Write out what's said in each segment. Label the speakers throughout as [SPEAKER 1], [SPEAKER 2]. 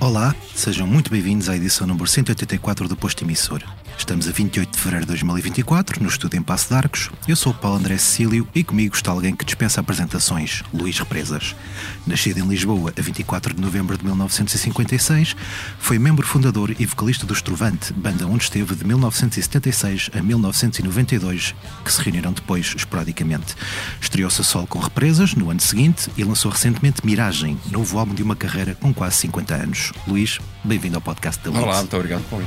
[SPEAKER 1] Olá, sejam muito bem-vindos à edição número 184 do Posto Emissor. Estamos a 28 de fevereiro de 2024, no estúdio em Passo de Arcos. Eu sou o Paulo André Cecílio e comigo está alguém que dispensa apresentações, Luís Represas. Nascido em Lisboa a 24 de novembro de 1956, foi membro fundador e vocalista do Estrovante, banda onde esteve de 1976 a 1992, que se reuniram depois esporadicamente. Estreou-se a sol com Represas no ano seguinte e lançou recentemente Miragem, novo álbum de uma carreira com quase 50 anos. Luís, bem-vindo ao podcast da Luz.
[SPEAKER 2] Olá, muito obrigado, Paulo.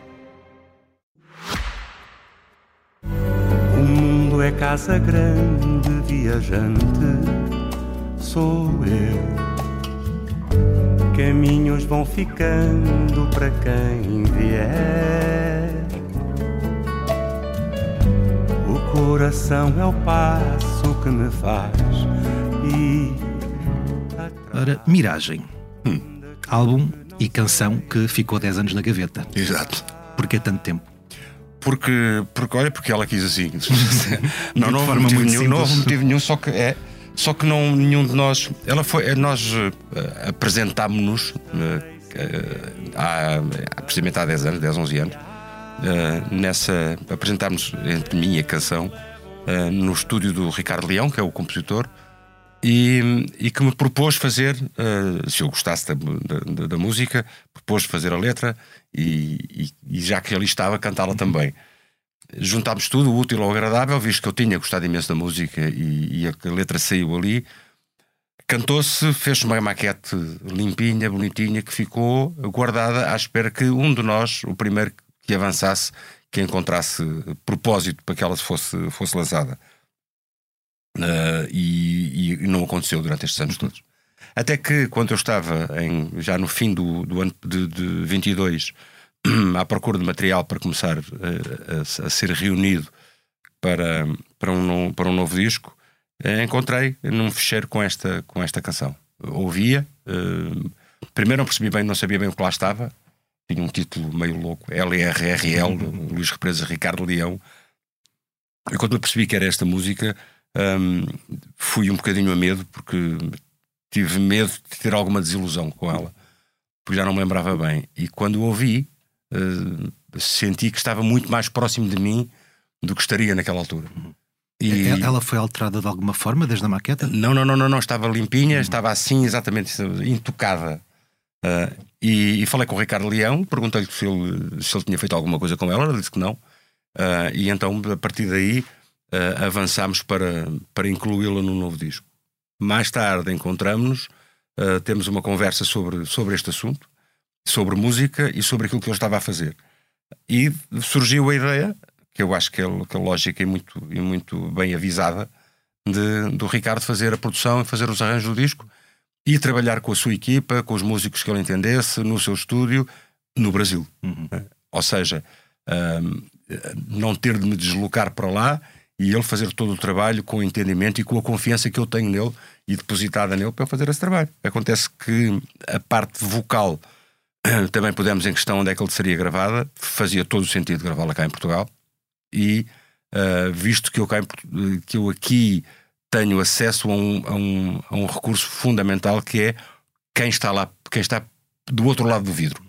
[SPEAKER 3] É casa grande, viajante, sou eu. Caminhos vão ficando para quem vier. O coração é o passo que me faz ir
[SPEAKER 1] Ora, Miragem. Álbum e canção que ficou 10 anos na gaveta.
[SPEAKER 2] Exato.
[SPEAKER 1] Porquê tanto tempo?
[SPEAKER 2] Porque, porque, olha, porque ela quis assim. não, não houve motivo nenhum, não houve motivo nenhum, só que é. Só que não, nenhum de nós. Ela foi. é, Nós eh, apresentámos-nos eh, eh, há, precisamente há 10 anos, 10, 11 anos, eh, nessa. apresentámos entre mim e a canção eh, no estúdio do Ricardo Leão, que é o compositor, e, e que me propôs fazer, eh, se eu gostasse da, da- da música, propôs fazer a letra e, e- e já que ali estava, cantá-la também. Juntámos tudo, o útil ao agradável, visto que eu tinha gostado imenso da música e, e a letra saiu ali. Cantou-se, fez-se uma maquete limpinha, bonitinha, que ficou guardada à espera que um de nós, o primeiro que avançasse, que encontrasse propósito para que ela fosse, fosse lançada. Ah, e, e não aconteceu durante estes anos todos. Até que, quando eu estava em- já no fim do, do ano de, de 22, à procura de material para começar eh, a, a ser reunido para, para, um, para um novo disco, eh, encontrei num fecheiro com esta, com esta canção. Ouvia, primeiro não percebi bem, não sabia bem o que lá estava, tinha um título meio louco, LRRL, Luís Represa Ricardo Leão. E quando eu percebi que era esta música, hum, fui um bocadinho a medo, porque tive medo de ter alguma desilusão com ela, porque já não me lembrava bem. E quando ouvi, eh, senti que estava muito mais próximo de mim do que estaria naquela altura. E-
[SPEAKER 1] Ela foi alterada de alguma forma desde a maqueta?
[SPEAKER 2] não, não, não, não, não, estava limpinha, estava assim, exatamente, intocada. Ah, e, e falei com o Ricardo Leão, perguntei-lhe se ele, se ele tinha feito alguma coisa com ela, ele disse que não. Ah, e então, a partir daí, ah, avançámos para, para incluí-la no novo disco. Mais tarde encontramos-nos, ah, temos uma conversa sobre, sobre este assunto, sobre música e sobre aquilo que eu estava a fazer. E surgiu a ideia, que eu acho que é, que é lógica e muito, e muito bem avisada, de, do Ricardo fazer a produção e fazer os arranjos do disco e trabalhar com a sua equipa, com os músicos que ele entendesse, no seu estúdio, no Brasil. Eh, Ou seja, ahm, não ter de me deslocar para lá e ele fazer todo o trabalho com o entendimento e com a confiança que eu tenho nele e depositada nele para eu fazer esse trabalho. Acontece que a parte vocal também pudemos em questão onde é que ele seria gravada, fazia todo o sentido gravá-la cá em Portugal e uh, visto que eu, cá que eu aqui tenho acesso a um, a, um, a um recurso fundamental que é quem está lá, quem está do outro lado do vidro.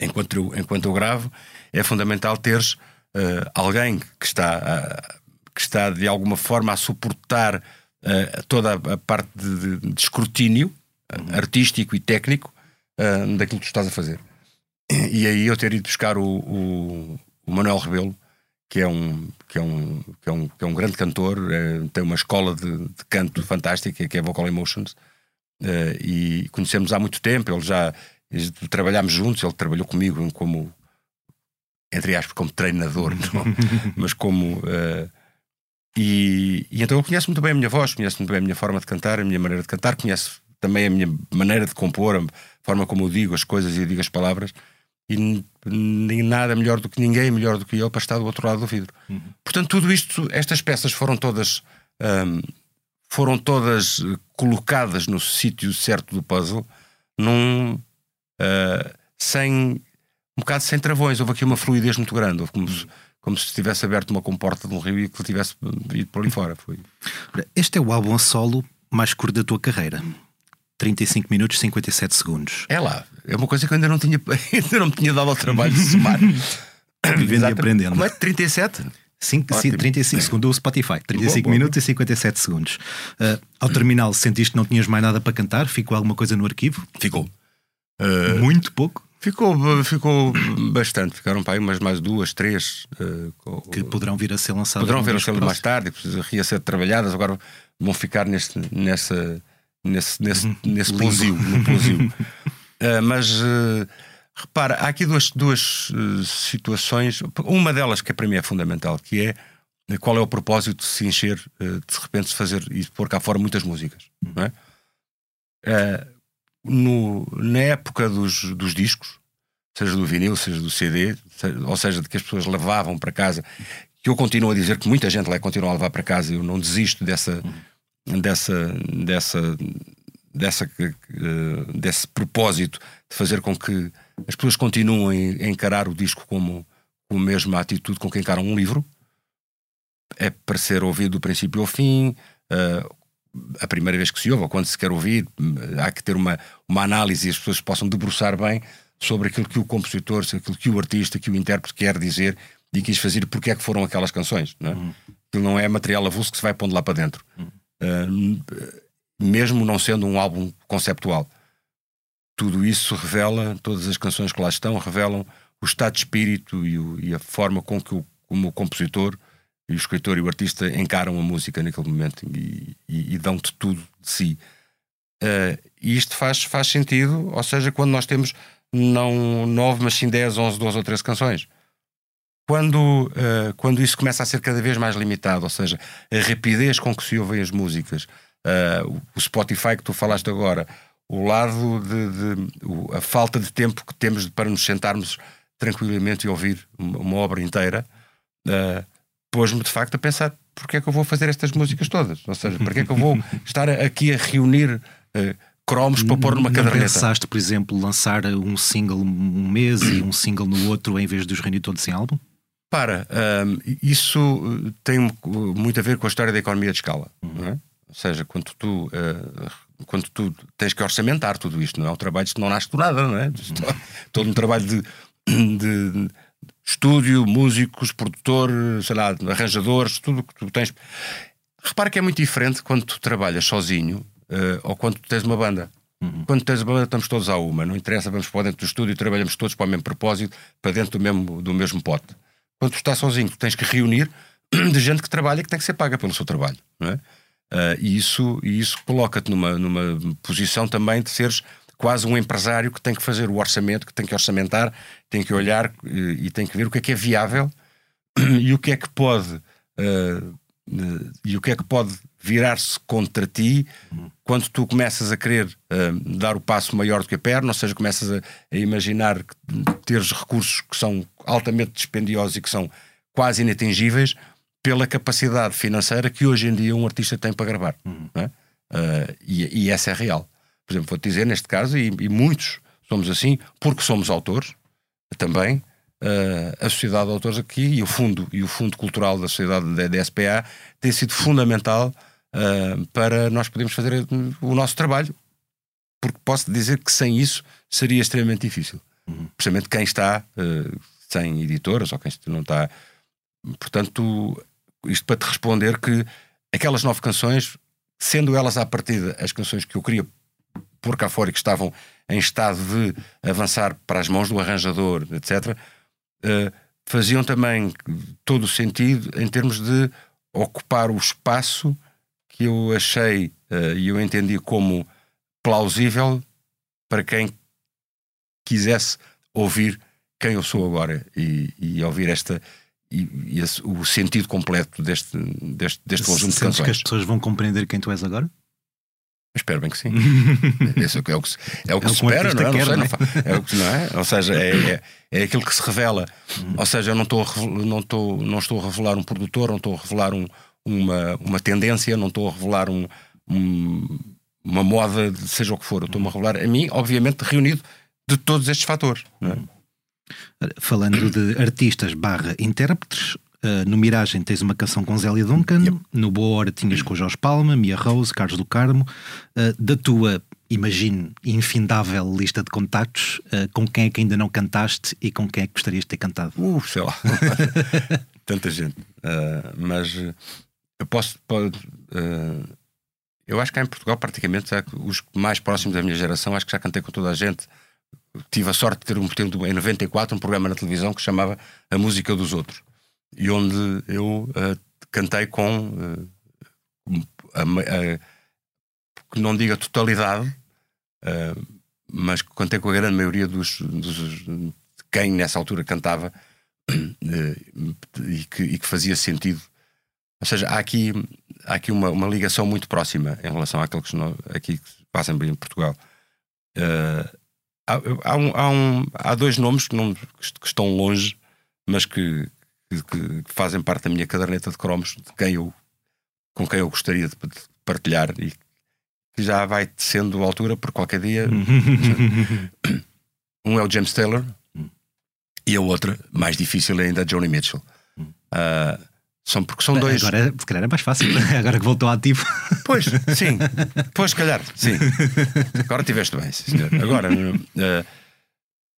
[SPEAKER 2] Enquanto, eu, enquanto eu gravo, é fundamental teres uh, alguém que está, uh, que está de alguma forma a suportar uh, toda a, parte de, de- escrutínio uh, artístico e técnico uh, daquilo que tu estás a fazer. E aí eu ter ido buscar o, o, o Manuel Rebelo, que é um, que é um, que é um, que é um grande cantor, eh, tem uma escola de, de canto fantástica, que é Vocal Emotions, eh, e conhecemos há muito tempo. Ele já trabalhámos juntos, ele trabalhou comigo como entre aspas, como treinador, não? mas como. Uh, e, e, então ele conhece muito bem a minha voz, conhece muito bem a minha forma de cantar, a minha maneira de cantar, conhece também a minha maneira de compor, a forma como eu digo as coisas e digo as palavras. E nem nada melhor do que ninguém, melhor do que eu, para estar do outro lado do vidro. Uhum. Portanto, tudo isto, estas peças foram todas. Um, foram todas colocadas no sítio certo do puzzle, num. Uh, sem um bocado sem travões. Houve aqui uma fluidez muito grande. Houve como se, como se tivesse aberto uma comporta de um rio e que tivesse ido por ali fora. Foi.
[SPEAKER 1] Este é o álbum a solo mais curto da tua carreira. 35 minutos e 57 segundos.
[SPEAKER 2] É lá. É uma coisa que eu ainda não tinha, ainda não me tinha dado ao trabalho de somar.
[SPEAKER 1] Vivendo e aprendendo.
[SPEAKER 2] Como é? 37?
[SPEAKER 1] 5, 35 segundo o Spotify, 35 boa, minutos boa. e 57 segundos. Uh, ao terminal, sentiste que não tinhas mais nada para cantar? Ficou alguma coisa no arquivo?
[SPEAKER 2] Ficou.
[SPEAKER 1] Uh, Muito pouco?
[SPEAKER 2] Ficou, ficou bastante, ficaram para aí umas mais duas, três.
[SPEAKER 1] Uh, que poderão vir a ser lançadas.
[SPEAKER 2] Poderão vir a ser mais tarde, a ser trabalhadas, agora vão ficar neste, nessa, nesse, nesse, uhum. nesse plosio. uh, mas uh, repara, há aqui duas, duas situações. Uma delas que para mim é fundamental, que é qual é o propósito de se encher, de repente, se fazer e pôr cá fora muitas músicas. Não é? No, na época dos, dos discos, seja do vinil, seja do CD, ou seja, de que as pessoas levavam para casa, que eu continuo a dizer que muita gente lá continua a levar para casa, eu não desisto dessa, dessa, dessa, dessa, desse propósito de fazer com que as pessoas continuem a encarar o disco como, com a mesma atitude com que encaram um livro. É para ser ouvido do princípio ao fim, uh, a primeira vez que se ouve, ou quando se quer ouvir, há que ter uma, uma análise e as pessoas possam debruçar bem sobre aquilo que o compositor, aquilo que o artista, que o intérprete quer dizer e quis fazer, porque é que foram aquelas canções. Não é? Uhum. Aquilo não é material avulso que se vai pondo lá para dentro. Uhum. Uh, mesmo não sendo um álbum conceptual. Tudo isso revela, todas as canções que lá estão, revelam o estado de espírito e, o, e a forma com que o, como o compositor e o escritor e o artista encaram a música naquele momento e, e, e dão-te tudo de si. Uh, e isto faz, faz sentido, ou seja, quando nós temos não nove, mas sim dez, onze, doze ou treze canções. Quando, uh, quando isso começa a ser cada vez mais limitado, ou seja, a rapidez com que se ouvem as músicas, uh, o Spotify que tu falaste agora, o lado de, de o, a falta de tempo que temos para nos sentarmos tranquilamente e ouvir uma, uma obra inteira, uh, pôs-me de facto a pensar porque é que eu vou fazer estas músicas todas? Ou seja, porque é que eu vou estar aqui a reunir uh, cromos para pôr numa caderneta?
[SPEAKER 1] Não pensaste, por exemplo, lançar um single um mês e um single no outro em vez de os reunir todos em álbum?
[SPEAKER 2] Para, um, isso tem muito a ver com a história da economia de escala. Uhum. É? Ou seja, quando tu, uh, quando tu tens que orçamentar tudo isto, não é um trabalho que não nasce do nada, não é? Uhum. Todo um trabalho de, de estúdio, músicos, produtor, sei lá, arranjadores, tudo que tu tens. Repara que é muito diferente quando tu trabalhas sozinho uh, ou quando tu tens uma banda. Uhum. Quando tens uma banda, estamos todos à uma, não interessa, vamos para dentro do estúdio e trabalhamos todos para o mesmo propósito, para dentro do mesmo, do mesmo pote. Quando tu estás sozinho, tu tens que reunir de gente que trabalha e que tem que ser paga pelo seu trabalho. Não é? Uh, e isso, e isso coloca-te numa, numa posição também de seres quase um empresário que tem que fazer o orçamento, que tem que orçamentar, tem que olhar e, eh, tem que ver o que é que é viável e o que é que pode uh, e o que é que pode virar-se contra ti quando tu começas a querer uh, dar o passo maior do que a perna, ou seja, começas a, a imaginar que teres recursos que são altamente dispendiosos e que são quase inatingíveis pela capacidade financeira que hoje em dia um artista tem para gravar. Uhum. É? Uh, e, e, essa é real. Por exemplo, vou-te dizer, neste caso, e, e, muitos somos assim, porque somos autores também. Uh, a Sociedade de Autores aqui e o Fundo e o Fundo Cultural da Sociedade da, SPA tem sido fundamental uh, para nós podermos fazer o nosso trabalho, porque posso dizer que sem isso seria extremamente difícil. Uhum. Precisamente quem está uh, sem editoras ou quem não está. Portanto, isto para te responder que aquelas nove canções, sendo elas à partida as canções que eu queria por cá fora e que estavam em estado de avançar para as mãos do arranjador, etc., uh, faziam também todo o sentido em termos de ocupar o espaço que eu achei uh, e eu entendi como plausível para quem quisesse ouvir quem eu sou agora e, e ouvir esta e, e esse, o sentido completo deste, deste, deste conjunto de canções.
[SPEAKER 1] que as pessoas vão compreender quem tu és agora?
[SPEAKER 2] Espero bem que sim. Esse é o que, é o que, é o que é se espera, não é? Quer, não, sei, não, é? o que, não é? Ou seja, é, é, é aquilo que se revela. Ou seja, eu não estou, a, não, estou, não estou a revelar um produtor, não estou a revelar um, uma, uma tendência, não estou a revelar um, um, uma moda, seja o que for. Estou-me a revelar a mim, obviamente, reunido de todos estes fatores. É?
[SPEAKER 1] Falando de artistas barra intérpretes, uh, no Miragem tens uma canção com Zélia Duncan, yep. no Boa Hora tinhas com Jorge Palma, Mia Rose, Carlos do Carmo, uh, da tua, imagino, infindável lista de contactos, uh, com quem é que ainda não cantaste e com quem é que gostarias de ter cantado?
[SPEAKER 2] Uh, sei lá, tanta gente, mas eu posso... eu acho que cá em Portugal, praticamente, os mais próximos da minha geração, acho que já cantei com toda a gente. Tive a sorte de ter um tempo em 94 um programa na televisão que se chamava A Música dos Outros e onde eu uh, cantei com uh, a, a, não diga totalidade uh, mas cantei com a grande maioria dos, dos de quem nessa altura cantava e que, e, que, fazia sentido. Ou seja, há aqui, há aqui uma, uma ligação muito próxima em relação àquilo que, aqui que passa em Portugal. Há, há, um, há, um, há, dois nomes que, não, que estão longe, mas que, que, que, fazem parte da minha caderneta de cromos, de quem eu, com quem eu gostaria de partilhar e que já vai sendo a altura por qualquer dia. um é o James Taylor e a outra, mais difícil ainda, a Joni Mitchell. Uh, são porque são dois.
[SPEAKER 1] Agora, se calhar é mais fácil, agora que voltou ativo.
[SPEAKER 2] Pois, sim. Pois, se calhar, sim. Agora tiveste bem, senhor. Agora, uh,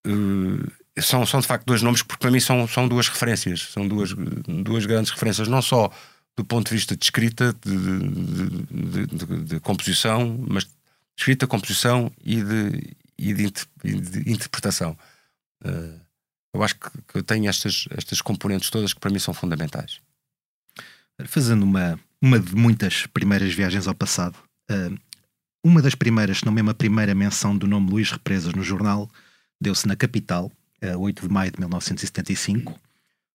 [SPEAKER 2] uh, são, são de facto dois nomes, porque para mim são, são duas referências. São duas, duas grandes referências, não só do ponto de vista de escrita, de, de, de, de composição, mas de escrita, composição e de, e de interpretação. Uh, eu acho que, que eu tenho estas, estas componentes todas que para mim são fundamentais.
[SPEAKER 1] Fazendo uma, uma de muitas primeiras viagens ao passado, uh, uma das primeiras, se não mesmo a primeira menção do nome Luís Represas no jornal, deu-se na capital, uh, 8 de maio de 1975,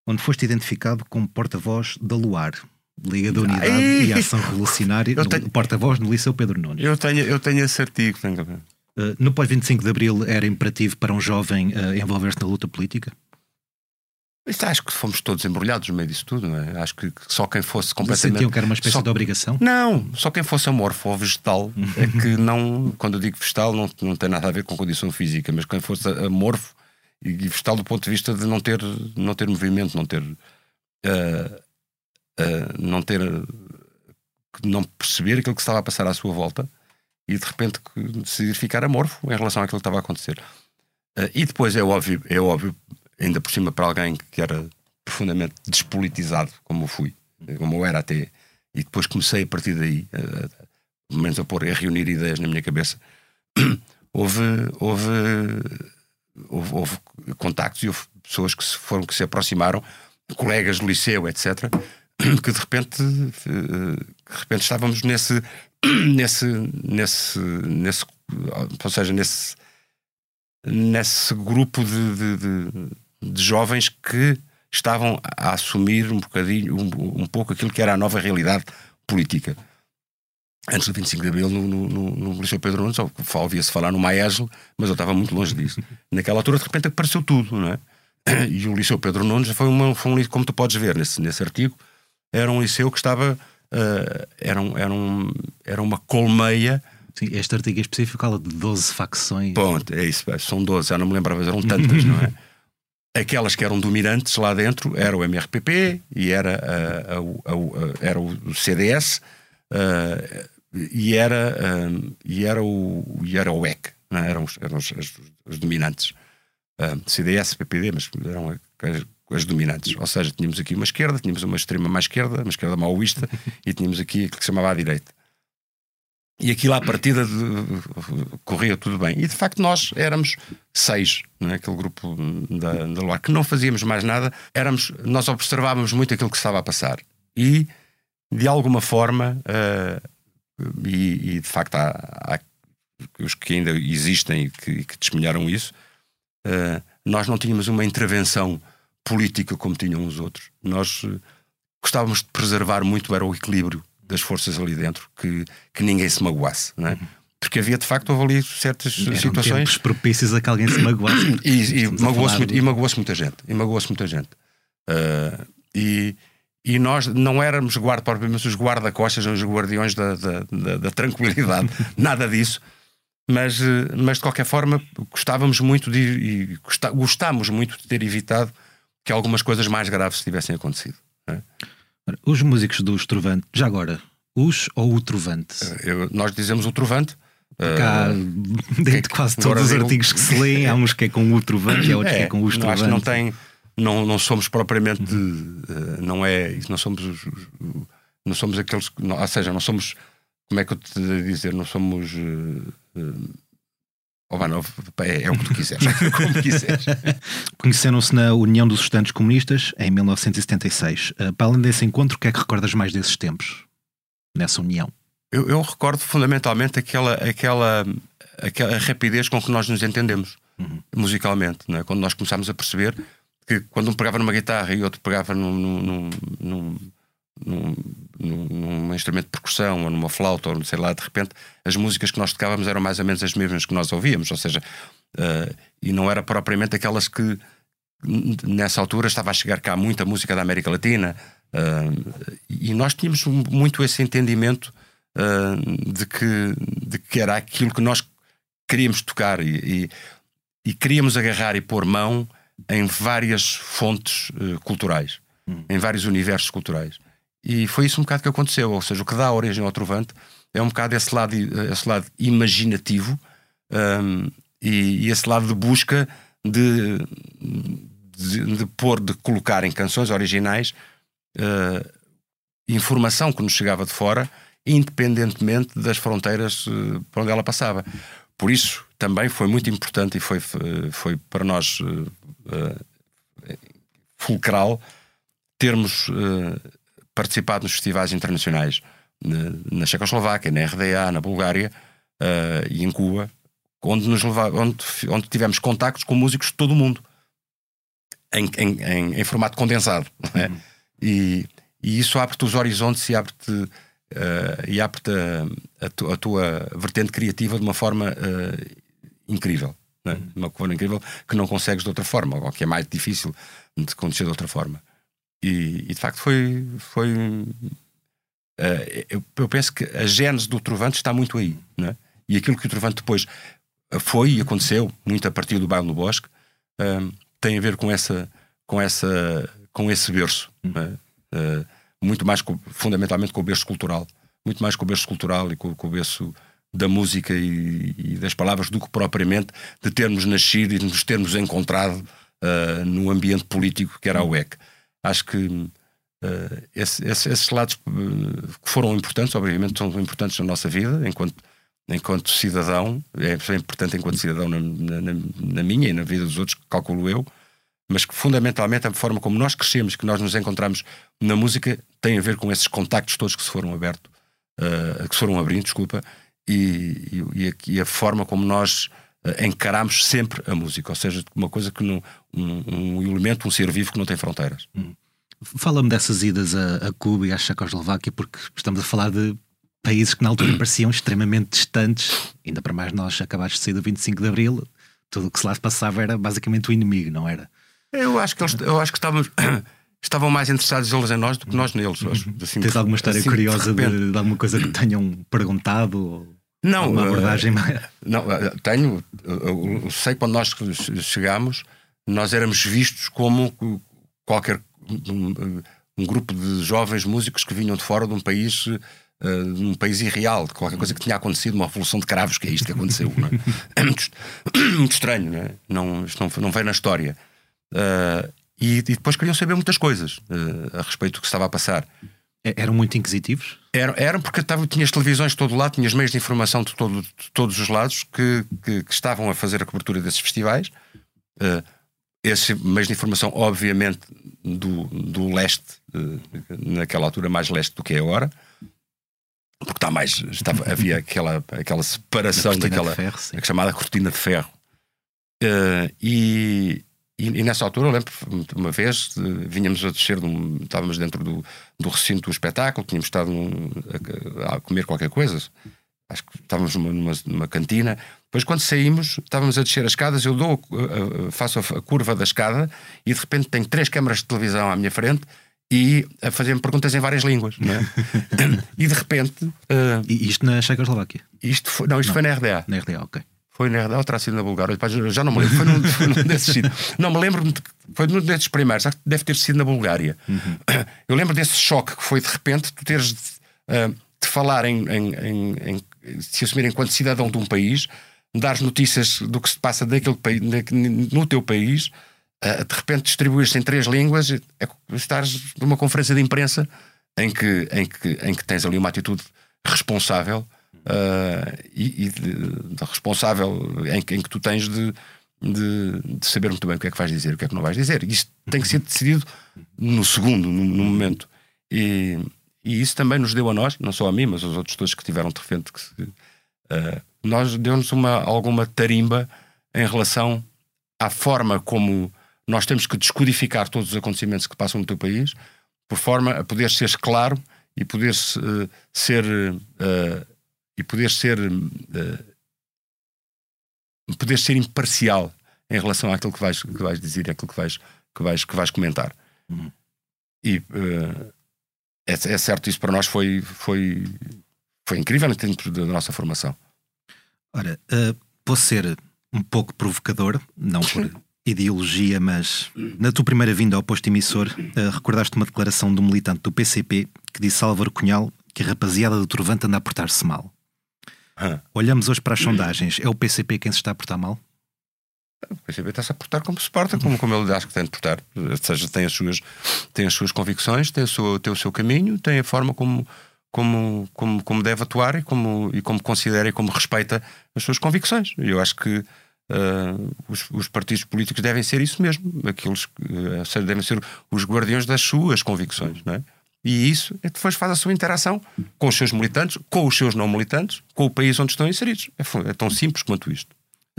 [SPEAKER 1] onde foste identificado como porta-voz da Luar, Liga da Unidade Ai. e Ação Revolucionária, tenho... porta-voz no Liceu Pedro Nunes.
[SPEAKER 2] Eu tenho, eu tenho esse artigo. Tenho...
[SPEAKER 1] Uh, no pós-25 de Abril era imperativo para um jovem uh, envolver-se na luta política?
[SPEAKER 2] Acho que fomos todos embrulhados no meio disso tudo, não é? Acho que só quem fosse completamente.
[SPEAKER 1] Sentiam que era uma espécie
[SPEAKER 2] só...
[SPEAKER 1] de obrigação?
[SPEAKER 2] Não, só quem fosse amorfo ou vegetal é que não. Quando eu digo vegetal, não, não tem nada a ver com condição física, mas quem fosse amorfo e vegetal do ponto de vista de não ter, não ter movimento, não ter. Uh, uh, não ter. não perceber aquilo que estava a passar à sua volta e de repente decidir ficar amorfo em relação àquilo que estava a acontecer. Uh, e depois é óbvio, é óbvio ainda por cima para alguém que era profundamente despolitizado, como eu fui, como eu era até, e depois comecei a partir daí, pelo menos a pôr, a reunir ideias na minha cabeça, houve, houve, houve, houve contactos e houve pessoas que se foram, que se aproximaram, colegas do liceu, etc., que de repente, de repente estávamos nesse, nesse, nesse, nesse, ou seja, nesse, nesse grupo de, de, de de jovens que estavam a assumir um bocadinho, um, um pouco aquilo que era a nova realidade política. Antes do 25 de Abril, no, no, no, no Liceu Pedro Nunes, ouvia-se falar no Maeslo, mas eu estava muito longe disso. Naquela altura, de repente, apareceu tudo, não é? E o Liceu Pedro Nunes foi, uma, foi um liceu, como tu podes ver nesse, nesse artigo, era um liceu que estava. Uh, era, um, era, um, era uma colmeia.
[SPEAKER 1] Sim, este artigo específico fala de 12 facções.
[SPEAKER 2] Ponto, é isso, são 12, já não me lembrava, eram tantas, não é? aquelas que eram dominantes lá dentro era o MRPP e era, a, a, a, era o CDS uh, e, era, uh, e, era o, e era o EC, é? eram, os, eram os, as, dominantes. Uh, CDS, PPD, mas eram as, as, dominantes. Ou seja, tínhamos aqui uma esquerda, tínhamos uma extrema mais esquerda, uma esquerda maoísta, e tínhamos aqui aquilo que se chamava a direita. E aquilo à partida de, corria tudo bem. E de facto nós éramos seis, não é? grupo da, da Luar, que não fazíamos mais nada, éramos, nós observávamos muito aquilo que estava a passar. E de alguma forma, uh, e, e, de facto há, há, os que ainda existem e que, que testemunharam isso, uh, nós não tínhamos uma intervenção política como tinham os outros. Nós uh, gostávamos de preservar muito era o equilíbrio das forças ali dentro, que, que ninguém se magoasse, não é? Uhum. Porque havia de facto ali certas
[SPEAKER 1] Eram
[SPEAKER 2] situações
[SPEAKER 1] propícios a que alguém se magoasse.
[SPEAKER 2] e, e magoou-se magoou muita gente. E magoou-se muita gente. Uh, e, e nós não éramos guarda, propriamente os guarda-costas, os guardiões da, da, da, da tranquilidade, nada disso. Mas, eh, mas de qualquer forma gostávamos muito de e gostámos muito de ter evitado que algumas coisas mais graves tivessem acontecido. É?
[SPEAKER 1] Os músicos dos Trovante, já agora, os ou o Trovante?
[SPEAKER 2] Eh, eu, nós dizemos o Trovante.
[SPEAKER 1] Cá, uh, dentro de quase todos os artigos que se lêem, há uns que é com o Trovante e há outros é, que é com os Trovante.
[SPEAKER 2] não tem não, não somos propriamente, uhum. uh, não é, não somos, não somos aqueles, não, ou seja, não somos, como é que eu te dizer, não somos. Uh, uh, é, é, o que tu quiseres, como quiseres.
[SPEAKER 1] Conheceram-se na União dos Estudantes Comunistas em 1976. Uh, para além desse encontro, o que é que recordas mais desses tempos, nessa união?
[SPEAKER 2] Eu, eu recordo fundamentalmente aquela, aquela, aquela rapidez com que nós nos entendemos uhum. musicalmente, não é? quando nós começámos a perceber que quando um pegava numa guitarra e outro pegava num, num, num, num, instrumento de percussão ou numa flauta ou sei lá, de repente as músicas que nós tocávamos eram mais ou menos as mesmas que nós ouvíamos, ou seja, uh, e não era propriamente aquelas que nessa altura estava a chegar cá muita música da América Latina uh, e nós tínhamos muito esse entendimento uh, de, que, de que era aquilo que nós queríamos tocar e, e, e queríamos agarrar e pôr mão em várias fontes uh, culturais, hum. em vários universos culturais. E foi isso um bocado que aconteceu. Ou seja, o que dá origem ao Trovante é um bocado esse lado, esse lado imaginativo um, e, e, esse lado de busca de, de, de, pôr, de colocar em canções originais uh, informação que nos chegava de fora, independentemente das fronteiras uh, por onde ela passava. Por isso, também foi muito importante e foi, foi para nós uh, fulcral termos uh, participado nos festivais internacionais na Checoslováquia, na RDA, na Bulgária uh, e em Cuba, onde, nos leva, onde, onde tivemos contactos com músicos de todo o mundo em, em, em, em formato condensado. É? Uhum. E, e, isso abre-te os horizontes e abre-te uh, e abre-te a, a, tu, a, tua vertente criativa de uma forma incrível. Né? Uma cor incrível que não consegues de outra forma, ou que é mais difícil de acontecer de outra forma. E, e de facto foi. foi uh, eu, eu, penso que a gênese do Trovante está muito aí. Né? E aquilo que o Trovante depois foi e aconteceu, muito a partir do baile no Bosque, uh, tem a ver com, essa, com, essa, com esse berço. Né? Uh, muito mais, com, fundamentalmente, com o berço cultural. Muito mais com o berço cultural e com, com o berço da música e, e, das palavras do que propriamente de termos nascido e de nos termos encontrado uh, no ambiente político que era a UEC. Acho que uh, esse, esse, esses lados uh, que foram importantes, obviamente são importantes na nossa vida, enquanto, enquanto cidadão, é importante enquanto cidadão na, na, na minha e na vida dos outros, calculo eu, mas que fundamentalmente a forma como nós crescemos, que nós nos encontramos na música, tem a ver com esses contactos todos que se foram abertos, uh, que se foram abrindo, desculpa, e, e, e a forma como nós uh, encaramos sempre a música, ou seja, uma coisa que não, um, um elemento, um ser vivo que não tem fronteiras. Hum.
[SPEAKER 1] Fala-me dessas idas a, a, Cuba e à Checoslováquia, porque estamos a falar de países que na altura pareciam extremamente distantes, ainda para mais nós acabados de sair do 25 de Abril, tudo o que se lá passava era basicamente o inimigo, não era?
[SPEAKER 2] Eu acho que eles, eu acho que estávamos estavam mais interessados eles em nós do que nós neles.
[SPEAKER 1] Assim, Tens alguma história assim, curiosa de, de, de, alguma coisa que tenham perguntado?
[SPEAKER 2] Não,
[SPEAKER 1] uma abordagem uh,
[SPEAKER 2] mais... não uh, tenho. Uh, sei quando nós chegámos, nós éramos vistos como qualquer um, um, grupo de jovens músicos que vinham de fora de um país. Uh, de um país irreal, de qualquer coisa que tinha acontecido, uma revolução de cravos, que é isto que aconteceu. É? é? muito, muito estranho, não, é? não, isto não, não veio na história. Uh, e, e, depois queriam saber muitas coisas uh, a respeito do que estava a passar.
[SPEAKER 1] Eram muito inquisitivos?
[SPEAKER 2] Eram, eram porque tava, tinhas televisões de todo lado, tinhas meios de informação de, todo, de todos os lados que, que, que, estavam a fazer a cobertura desses festivais. Uh, esses meios de informação, obviamente, do, do leste, uh, naquela altura mais leste do que é agora, porque está mais, estava, havia aquela, aquela separação daquela
[SPEAKER 1] ferro,
[SPEAKER 2] chamada cortina de ferro. Uh, e, e, e, nessa altura eu lembro uma vez vinhamos a descer, de um, estávamos dentro do, do recinto do espetáculo, tínhamos estado a, a, comer qualquer coisa, acho que estávamos numa, numa, numa, cantina. Depois, quando saímos, estávamos a descer as escadas, eu dou, faço a, curva da escada e de repente tenho três câmaras de televisão à minha frente e a fazer-me perguntas em várias línguas. Não é? e de repente. Uh,
[SPEAKER 1] isto na Checoslováquia?
[SPEAKER 2] Isto foi, não, isto não, foi na RDA.
[SPEAKER 1] Na RDA, ok.
[SPEAKER 2] Foi na RDA ou terá sido na Bulgária? Já não me lembro. Foi num, foi num desses sítios. Não me lembro. Foi num desses primeiros. Deve ter sido na Bulgária. Uhum. Eu lembro desse choque que foi de repente tu teres de, uh, de falar em, em, em, em, se assumir enquanto cidadão de um país, dar notícias do que se passa daquele, no teu país uh, de repente distribuir-se em três línguas, é estares numa conferência de imprensa em que, em que, em que tens ali uma atitude responsável uh, e, e de, responsável em, em, que tu tens de, de, de, saber muito bem o que é que vais dizer, o que é que não vais dizer. Isto tem que ser decidido no segundo, no, no momento. E, e, isso também nos deu a nós, não só a mim, mas aos outros todos que tiveram de repente que se, uh, nós deu-nos uma, alguma tarimba em relação à forma como nós temos que descodificar todos os acontecimentos que passam no teu país, por forma a poder ser claro e poder uh, ser uh, e poder ser uh, poder ser imparcial em relação àquilo que vais, que vais dizer, àquilo que vais, que vais, que vais comentar. Uhum. E é, é, certo, isso para nós foi, foi, foi incrível dentro da nossa formação.
[SPEAKER 1] Ora, vou ser um pouco provocador, não por ideologia, mas na tua primeira vinda ao posto emissor, uh, recordaste uma declaração de um militante do PCP que disse Álvaro Cunhal que a rapaziada do Trovante anda a portar-se mal. Olhamos hoje para as sondagens, é o PCP quem se está a portar mal?
[SPEAKER 2] O PCP está-se a portar como se porta, como, como ele acha que tem de portar. Ou seja, tem as suas, tem as suas convicções, tem, a sua, tem o seu caminho, tem a forma como, como, como, como deve atuar e como, e como considera e como respeita as suas convicções. Eu acho que Uh, os, os, partidos políticos devem ser isso mesmo, aqueles uh, devem ser os guardiões das suas convicções, não é? E isso é depois faz a sua interação com os seus militantes, com os seus não militantes, com o país onde estão inseridos. É, é tão simples quanto isto.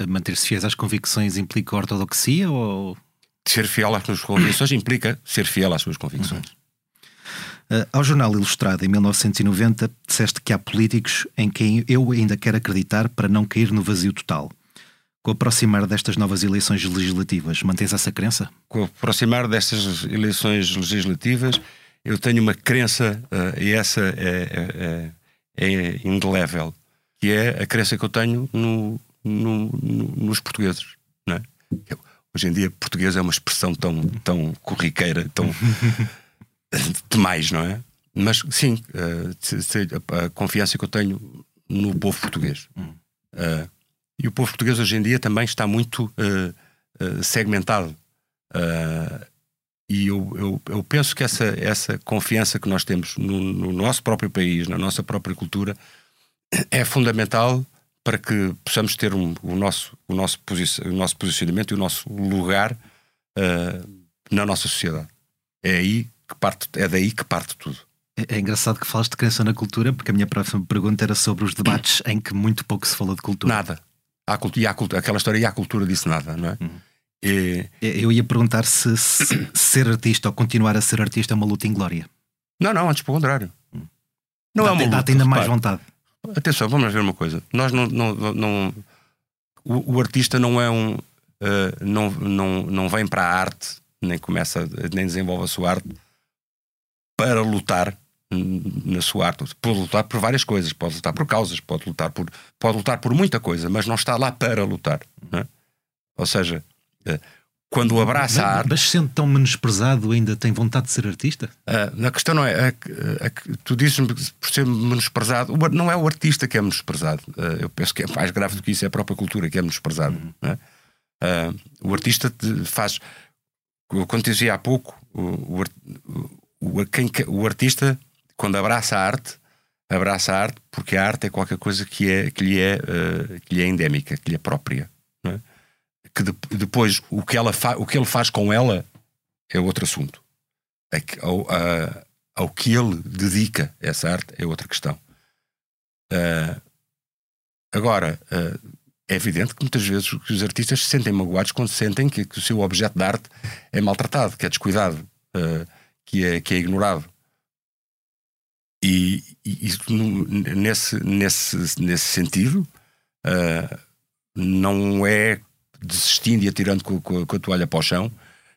[SPEAKER 1] Manter-se fiéis às convicções implica ortodoxia ou.
[SPEAKER 2] Ser fiel às suas convicções implica ser fiel às suas convicções.
[SPEAKER 1] Uhum. Uh, ao Jornal Ilustrado, em 1990, disseste que há políticos em quem eu ainda quero acreditar para não cair no vazio total. Com o aproximar destas novas eleições legislativas, mantens essa crença?
[SPEAKER 2] Com o aproximar destas eleições legislativas, eu tenho uma crença, uh, e essa é, é, é, é, indelével, que é a crença que eu tenho no, no, no, nos portugueses. É? eu, hoje em dia, português é uma expressão tão, tão corriqueira, tão. demais, não é? Mas sim, uh, a, a, confiança que eu tenho no povo português. Uh, e o povo português hoje em dia também está muito segmentado. Uh, e eu, eu, eu, penso que essa, essa confiança que nós temos no, no, nosso próprio país, na nossa própria cultura, é fundamental para que possamos ter um, o, nosso, o, nosso o nosso posicionamento e o nosso lugar na nossa sociedade. É, aí que parte, é daí que parte tudo.
[SPEAKER 1] É, é engraçado que falas de crença na cultura, porque a minha próxima pergunta era sobre os debates em que muito pouco se fala de cultura.
[SPEAKER 2] Nada. Há, e há, aquela história e a cultura disse nada, não é? Uhum.
[SPEAKER 1] E... Eu ia perguntar se, se, ser artista ou continuar a ser artista é uma luta em glória.
[SPEAKER 2] Não, não, antes pelo contrário. Uhum. Não
[SPEAKER 1] dá, é uma luta. Dá ainda mais vontade.
[SPEAKER 2] Atenção, vamos ver uma coisa. Nós não. não, não o, o, artista não é um. Uh, não, não, não vem para a arte, nem começa, nem desenvolve a sua arte para lutar na sua arte. Pode lutar por várias coisas, pode lutar por causas, pode lutar por, pode lutar por muita coisa, mas não está lá para lutar. É? Ou seja, quando abraça
[SPEAKER 1] mas,
[SPEAKER 2] a arte.
[SPEAKER 1] Mas sendo tão menosprezado, ainda tem vontade de ser artista?
[SPEAKER 2] Uh, a questão não é. é, tu dizes-me por ser menosprezado. Não é o artista que é menosprezado. Uh, eu penso que é mais grave do que isso, é a própria cultura que é menosprezada. Uhum. É? Uh, o artista faz. Quando dizia há pouco, o, o, o, quem, o artista quando abraça a arte, abraça a arte porque a arte é qualquer coisa que, é, que, lhe, é, que lhe é endémica, que lhe é própria. Que de, depois o que, ela o que ele faz com ela é outro assunto. É que, ao, a, ao que ele dedica essa arte é outra questão. Uh, agora, uh, é evidente que muitas vezes os artistas se sentem magoados quando sentem que, que o seu objeto de arte é maltratado, que é descuidado, uh, que, é, que é ignorado. E, e isso, nesse, nesse, nesse sentido, não é desistindo e atirando com, com, com, a toalha para o chão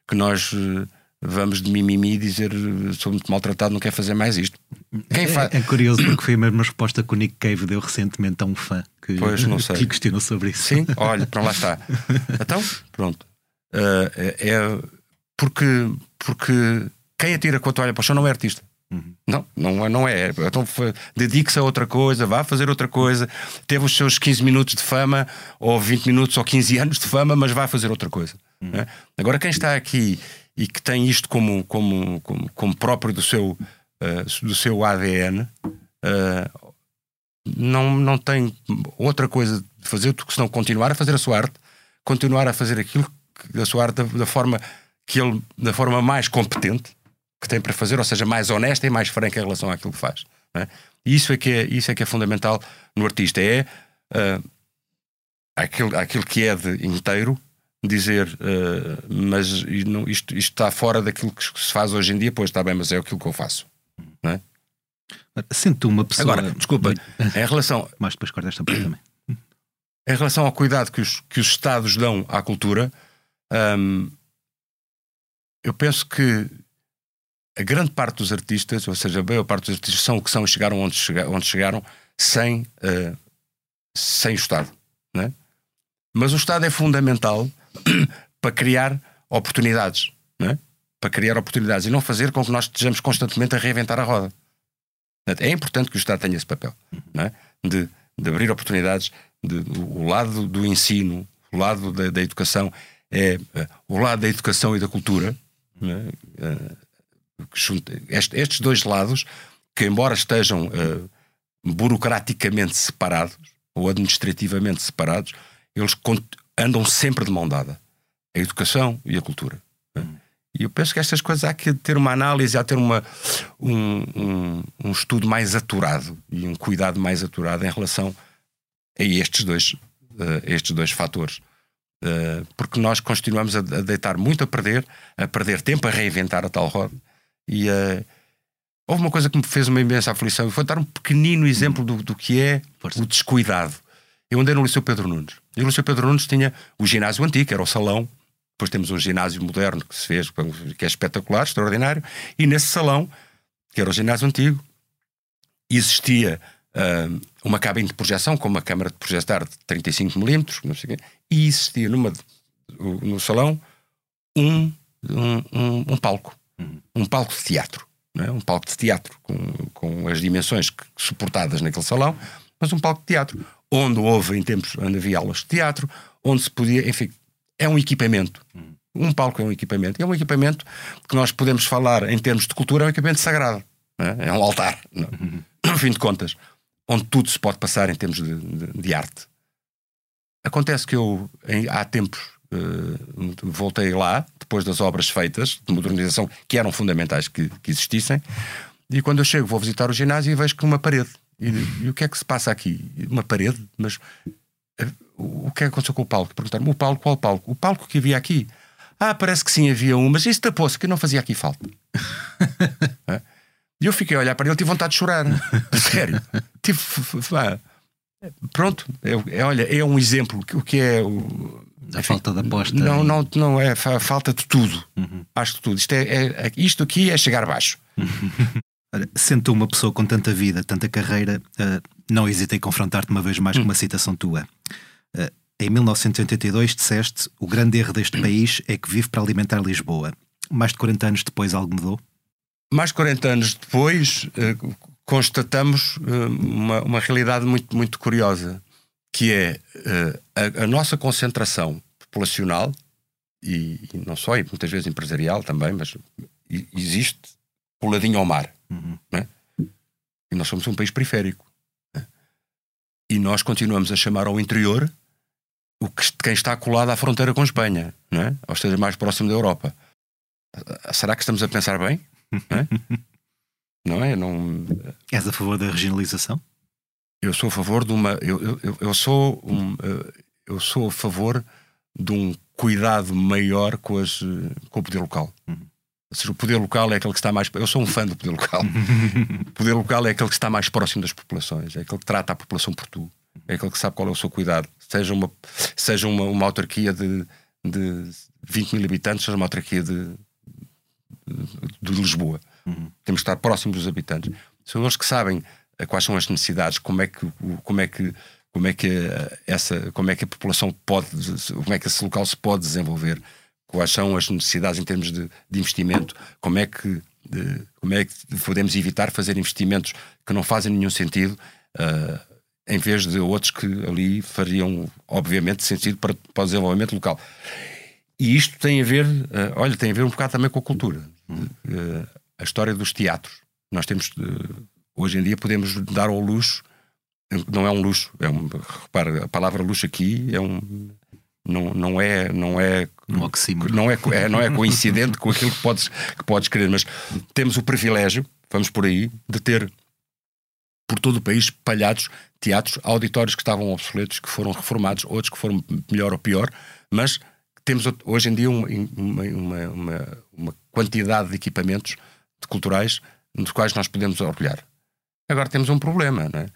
[SPEAKER 2] que nós uh, vamos de mimimi dizer sou muito maltratado, não quero fazer mais isto.
[SPEAKER 1] Quem é, é curioso porque foi a mesma resposta que o Nick Cave deu recentemente a um fã que,
[SPEAKER 2] pois, não sei.
[SPEAKER 1] que questionou sobre isso.
[SPEAKER 2] Sim, olha, para lá está. Então, pronto. Uh, é, é porque, porque quem atira com a toalha para o chão não é artista. Uhum. Não, não, é, não é. Então dedique-se a outra coisa, vá fazer outra coisa. Teve os seus 15 minutos de fama, ou 20 minutos, ou 15 anos de fama, mas vai fazer outra coisa. Uhum. É? Agora, quem está aqui e que tem isto como, como, como, como próprio do seu, uh, do seu ADN, uh, eh, não, não tem outra coisa de fazer do que senão continuar a fazer a sua arte, continuar a fazer aquilo, a sua arte da, da forma que ele, da forma mais competente que tem para fazer, ou seja, mais honesta e mais franca em relação àquilo que faz. É? Isso é que é, isso é que é fundamental no artista, é uh, aquilo, aquilo que é de inteiro dizer, uh, mas isto, isto, está fora daquilo que se faz hoje em dia, pois está bem, mas é aquilo que eu faço. Não é?
[SPEAKER 1] Sinto uma pessoa.
[SPEAKER 2] Agora, desculpa, em relação.
[SPEAKER 1] Mas depois corta esta parte também.
[SPEAKER 2] Em relação ao cuidado que os, que os Estados dão à cultura, um, eu penso que a grande parte dos artistas, ou seja, a maior parte dos artistas são o que são chegaram onde, chegaram, onde chegaram sem, uh, sem o Estado. Né? Mas o Estado é fundamental para criar oportunidades. Né? Para criar oportunidades e não fazer com que nós estejamos constantemente a reinventar a roda. É importante que o Estado tenha esse papel né? de, de abrir oportunidades. De, o lado do ensino, o lado da, da educação, é uh, o lado da educação e da cultura. Né? Estes dois lados, que embora estejam uh, burocraticamente separados ou administrativamente separados, eles andam sempre de mão dada. A educação e a cultura. Né? E eu penso que estas coisas há que ter uma análise, há que ter uma, um, um, um, estudo mais aturado e um cuidado mais aturado em relação a estes dois, uh, estes dois fatores. Uh, porque nós continuamos a, a, deitar muito a perder, a perder tempo a reinventar a tal roda e uh, houve uma coisa que me fez uma imensa aflição e foi dar um pequenino exemplo do, do que é Força. o descuidado. Eu andei no Liceu Pedro Nunes. E o Liceu Pedro Nunes tinha o ginásio antigo, era o salão. Depois temos um ginásio moderno que se fez, que é espetacular, extraordinário. E nesse salão, que era o ginásio antigo, existia uh, uma cabine de projeção com uma câmara de projetar de 35mm, não sei quê, e existia numa, no salão um, um, um, um palco um palco de teatro. É? Um palco de teatro com, com as dimensões que, suportadas naquele salão, mas um palco de teatro, onde houve, em tempos, onde havia aulas de teatro, onde se podia, enfim, é um equipamento. Um palco é um equipamento. É um equipamento que nós podemos falar, em termos de cultura, é um equipamento sagrado. É? é? um altar, no fim de contas, onde tudo se pode passar em termos de, de, de arte. Acontece que eu, em, há tempos, uh, voltei lá, depois das obras feitas de modernização que eram fundamentais que, que existissem. E quando eu chego, vou visitar o ginásio e vejo que uma parede. E, e o que é que se passa aqui? Uma parede? Mas eh, o que é que aconteceu com o palco? Perguntaram-me: o palco, qual palco? O palco que havia aqui. Ah, parece que sim, havia um, mas isso tapou-se, que não fazia aqui falta. E eu fiquei a olhar para ele, tive vontade de chorar. Sério. Tive. Pronto, é, é, olha, é um exemplo. O que é o,
[SPEAKER 1] a falta de aposta.
[SPEAKER 2] Não, não, não é a falta de tudo. Uhum. Acho de tudo. Isto, é, é, isto aqui é chegar baixo.
[SPEAKER 1] Sendo uma pessoa com tanta vida, tanta carreira, uh, não hesitei em confrontar-te uma vez mais com uma hum. citação tua. Uh, em 1982 disseste: O grande erro deste país é que vive para alimentar Lisboa. Mais de 40 anos depois, algo mudou?
[SPEAKER 2] Mais de 40 anos depois, uh, constatamos uma, uma realidade muito, muito curiosa que é uh, a, a, nossa concentração populacional, e, e, não só, e muitas vezes empresarial também, mas existe coladinho ao mar. Uhum. Né? E nós somos um país periférico. Né? E nós continuamos a chamar ao interior o que, quem está colado à fronteira com Espanha, não é? ou seja, mais próximo da Europa. Será que estamos a pensar bem? Não é? não é? Não...
[SPEAKER 1] És a favor da regionalização?
[SPEAKER 2] Eu sou a favor de uma. Eu, eu, eu sou um, eu sou a favor de um cuidado maior com, as, com o poder local. Uhum. Ou seja, o poder local é aquele que está mais. Eu sou um fã do poder local. o poder local é aquele que está mais próximo das populações, é aquele que trata a população por tu, é aquele que sabe qual é o seu cuidado. Seja uma, seja uma, uma autarquia de, de 20 mil habitantes, seja uma autarquia de, de, de Lisboa. Uhum. Temos que estar próximos dos habitantes. São eles que sabem eh, quais são as necessidades, como é que, como é que, como é que eh, essa, como é que a população pode, como é que esse local se pode desenvolver, quais são as necessidades em termos de, de investimento, como é que de, como é que podemos evitar fazer investimentos que não fazem nenhum sentido, uh, em vez de outros que ali fariam, obviamente, sentido para, para o desenvolvimento local. E isto tem a ver, uh, olha, tem a ver um bocado também com a cultura. Uh, a história dos teatros. Nós temos, hoje em dia, podemos dar ao luxo, não é um luxo, é um, repara, a palavra luxo aqui é um, não, não é não é
[SPEAKER 1] um
[SPEAKER 2] não é, é, não é coincidente com aquilo que podes que podes querer mas temos o privilégio vamos por aí de ter por todo o país espalhados teatros auditórios que estavam obsoletos que foram reformados outros que foram melhor ou pior mas temos hoje em dia uma, uma, uma, uma quantidade de equipamentos culturais dos quais nós podemos orgulhar agora temos um problema é?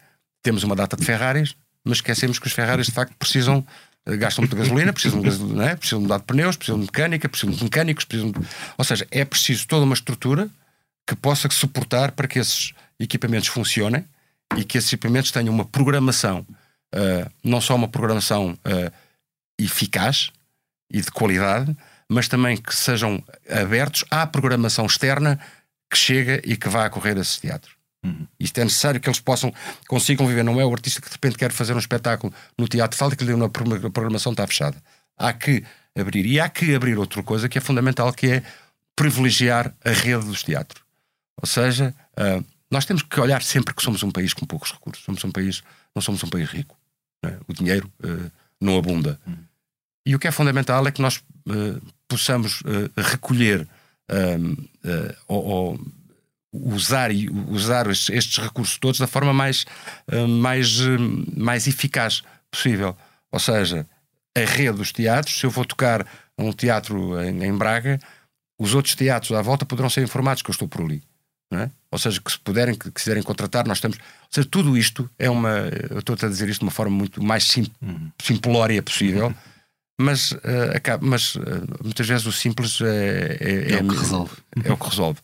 [SPEAKER 2] temos uma data de Ferraris mas esquecemos que os Ferraris de facto precisam eh, gastam muita gasolina, precisam gasolina, é? precisam de mudar de pneus, precisam de mecânica, precisam de mecânicos, precisam de... ou seja, é preciso toda uma estrutura que possa suportar para que esses equipamentos funcionem e que esses equipamentos tenham uma programação, uh, não só uma programação uh, eficaz e de qualidade, mas também que sejam abertos à programação externa que chega e que vai a correr a esses teatros. Uhum. Isto é necessário que eles possam, consigam viver. Não é o artista que de repente quer fazer um espetáculo no teatro tal que a programação está fechada. Há que abrir. E há que abrir outra coisa que é fundamental, que é privilegiar a rede dos teatros. Ou seja, uh, nós temos que olhar sempre que somos um país com poucos recursos. Somos um país, não somos um país rico. É? O dinheiro uh, não abunda. Uhum. E o que é fundamental é que nós uh, possamos recolher ou usar e usar estes recursos todos da forma mais, eh, mais, eh, mais eficaz possível. Ou seja, a rede dos teatros, se eu vou tocar um teatro em, em Braga, os outros teatros à volta poderão ser informados que eu estou por ali. É? Ou seja, que se puderem, que quiserem contratar, nós temos. Ou seja, tudo isto é uma. Eu estou a dizer isto de uma forma muito mais sim, uhum. simplória possível, uhum. mas, uh, acaba, mas uh, muitas vezes o simples é,
[SPEAKER 1] é, é, é o que resolve.
[SPEAKER 2] É o que resolve.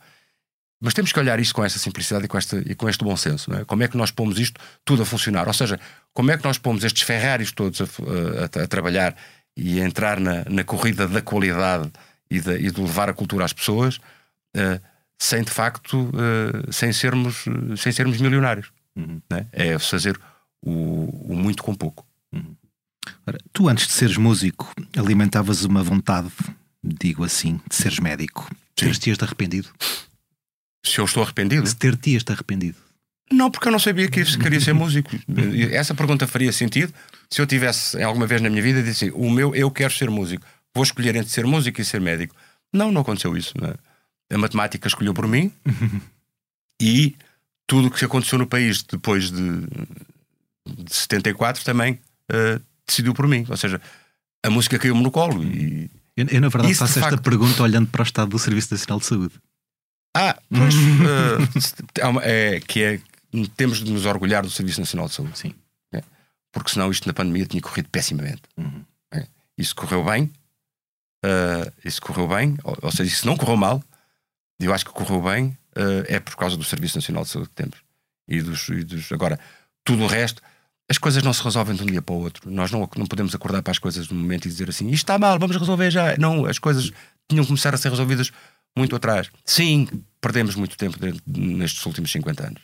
[SPEAKER 2] Mas temos que olhar isto com esta simplicidade e com, esta, e com este bom senso. É? Como é que nós pomos isto tudo a funcionar? Ou seja, como é que nós pomos estes Ferraris todos a, a, a trabalhar e a entrar na, na corrida da qualidade e de, e de, levar a cultura às pessoas uh, sem de facto uh, sem, sermos, sem sermos milionários. Uhum. É? é fazer o, o, muito com pouco. Uhum.
[SPEAKER 1] Ora, tu, antes de seres músico, alimentavas uma vontade, digo assim, de seres médico. Ter-te arrependido?
[SPEAKER 2] Se eu estou arrependido?
[SPEAKER 1] Se ter te arrependido.
[SPEAKER 2] Não, porque eu não sabia que queria ser músico. Essa pergunta faria sentido se eu tivesse alguma vez na minha vida disse assim, o meu eu quero ser músico. Vou escolher entre ser músico e ser médico. Não, não aconteceu isso. Não é? A matemática escolheu por mim e tudo o que aconteceu no país depois de, de 74 também uh, decidiu por mim. Ou seja, a música caiu-me no colo. E,
[SPEAKER 1] eu, eu na verdade, faço esta facto... pergunta olhando para o estado do Serviço Nacional de Saúde.
[SPEAKER 2] Ah, pois. uh, é, que é. Temos de nos orgulhar do Serviço Nacional de Saúde.
[SPEAKER 1] Sim.
[SPEAKER 2] É, porque senão isto na pandemia tinha corrido pessimamente. Uhum. É, isso correu bem. Uh, isso correu bem. Ou, ou, seja, isso não correu mal. Eu acho que correu bem. Uh, é por causa do Serviço Nacional de Saúde que temos. E dos, e dos. Agora, tudo o resto. As coisas não se resolvem de um dia para o outro. Nós não, não podemos acordar para as coisas no momento e dizer assim: isto está mal, vamos resolver já. Não, as coisas tinham que começar a ser resolvidas muito atrás. Sim, perdemos muito tempo nestes últimos 50 anos.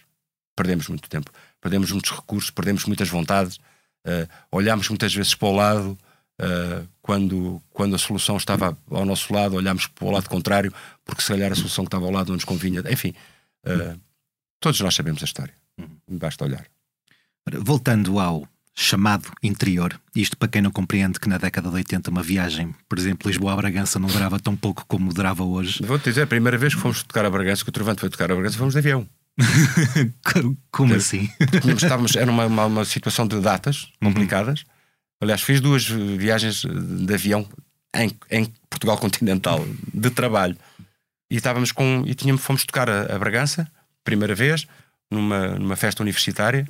[SPEAKER 2] Perdemos muito tempo. Perdemos muitos recursos, perdemos muitas vontades, uh, olhámos muitas vezes para o lado. Uh, quando, quando a solução estava ao nosso lado, olhámos para o lado contrário, porque se calhar a solução que estava ao lado não nos convinha. Enfim, uh, todos nós sabemos a história. Uhum. Basta olhar.
[SPEAKER 1] Voltando ao chamado interior. Isto para quem não compreende que na década de 80 uma viagem, por exemplo, Lisboa a Bragança não durava tão pouco como durava hoje.
[SPEAKER 2] Vou-te dizer, a primeira vez que fomos tocar a Bragança, que o Trovante foi tocar a Bragança, fomos de avião.
[SPEAKER 1] como assim?
[SPEAKER 2] Estávamos, era uma, uma, uma, situação de datas complicadas. Aliás, fiz duas viagens de avião em, em Portugal continental de trabalho e estávamos com e tínhamos fomos tocar a, a Bragança primeira vez numa, numa festa universitária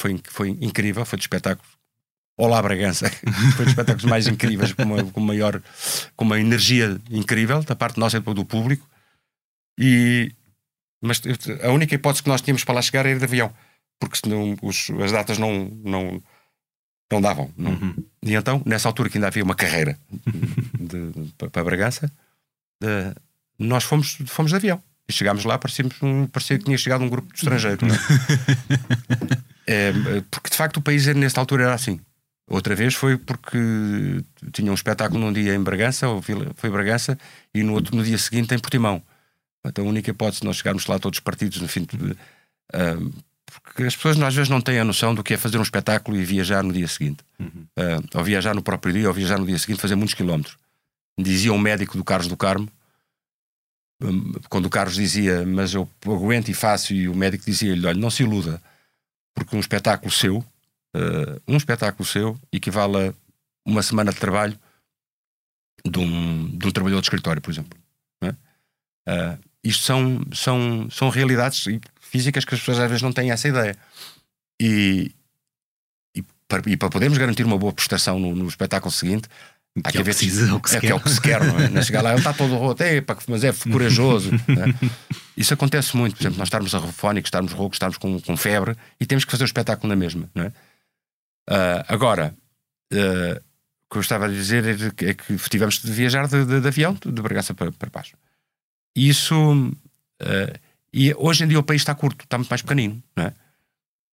[SPEAKER 2] foi foi incrível foi de espetáculo Olá Bragança foi dos espetáculos mais incríveis com uma, com maior com uma energia incrível da parte nossa e do público e mas a única hipótese que nós tínhamos para lá chegar era de avião porque senão os, as datas não não não davam. Não. Uhum. E então, nessa altura que ainda havia uma carreira de, de, para Bragança, nós fomos, fomos de avião. E chegámos lá, parecíamos um, parecia que tinha chegado um grupo de estrangeiros. É? porque de facto o país nesta altura era assim. Outra vez foi porque tinha um espetáculo num dia em Bragança, ou foi Bragança, e no, outro, no dia seguinte em Portimão. Então a única hipótese de nós chegarmos lá todos partidos no fim de, uh, porque as pessoas às vezes não têm a noção do que é fazer um espetáculo e viajar no dia seguinte. Uhum. Uh, ou viajar no próprio dia, ou viajar no dia seguinte, fazer muitos quilómetros. Dizia um médico do Carlos do Carmo, um, quando o Carlos dizia, mas eu aguento e faço, e o médico dizia-lhe: olha, não se iluda, porque um espetáculo seu, uh, um espetáculo seu, equivale a uma semana de trabalho de um, de um trabalhador de escritório, por exemplo. É? Uh, isto são, são, são realidades físicas que as pessoas às vezes não têm essa ideia. E, e, para, e para podermos garantir uma boa prestação no, no espetáculo seguinte,
[SPEAKER 1] há que, é haver. Precisa,
[SPEAKER 2] o que, é, que é o que se quer, não é? Não chegar lá, ele está todo roto, mas é corajoso. é? Isso acontece muito, por exemplo, nós estarmos arrofónicos, estarmos roucos, estarmos com, com febre e temos que fazer o espetáculo na mesma. Não é? Uh, agora, uh, o que eu estava a dizer é que, é que tivemos de viajar de, de, de avião, de Bragança para, para baixo. Isso. Uh, e hoje em dia o país está curto, está muito mais pequenino, não é?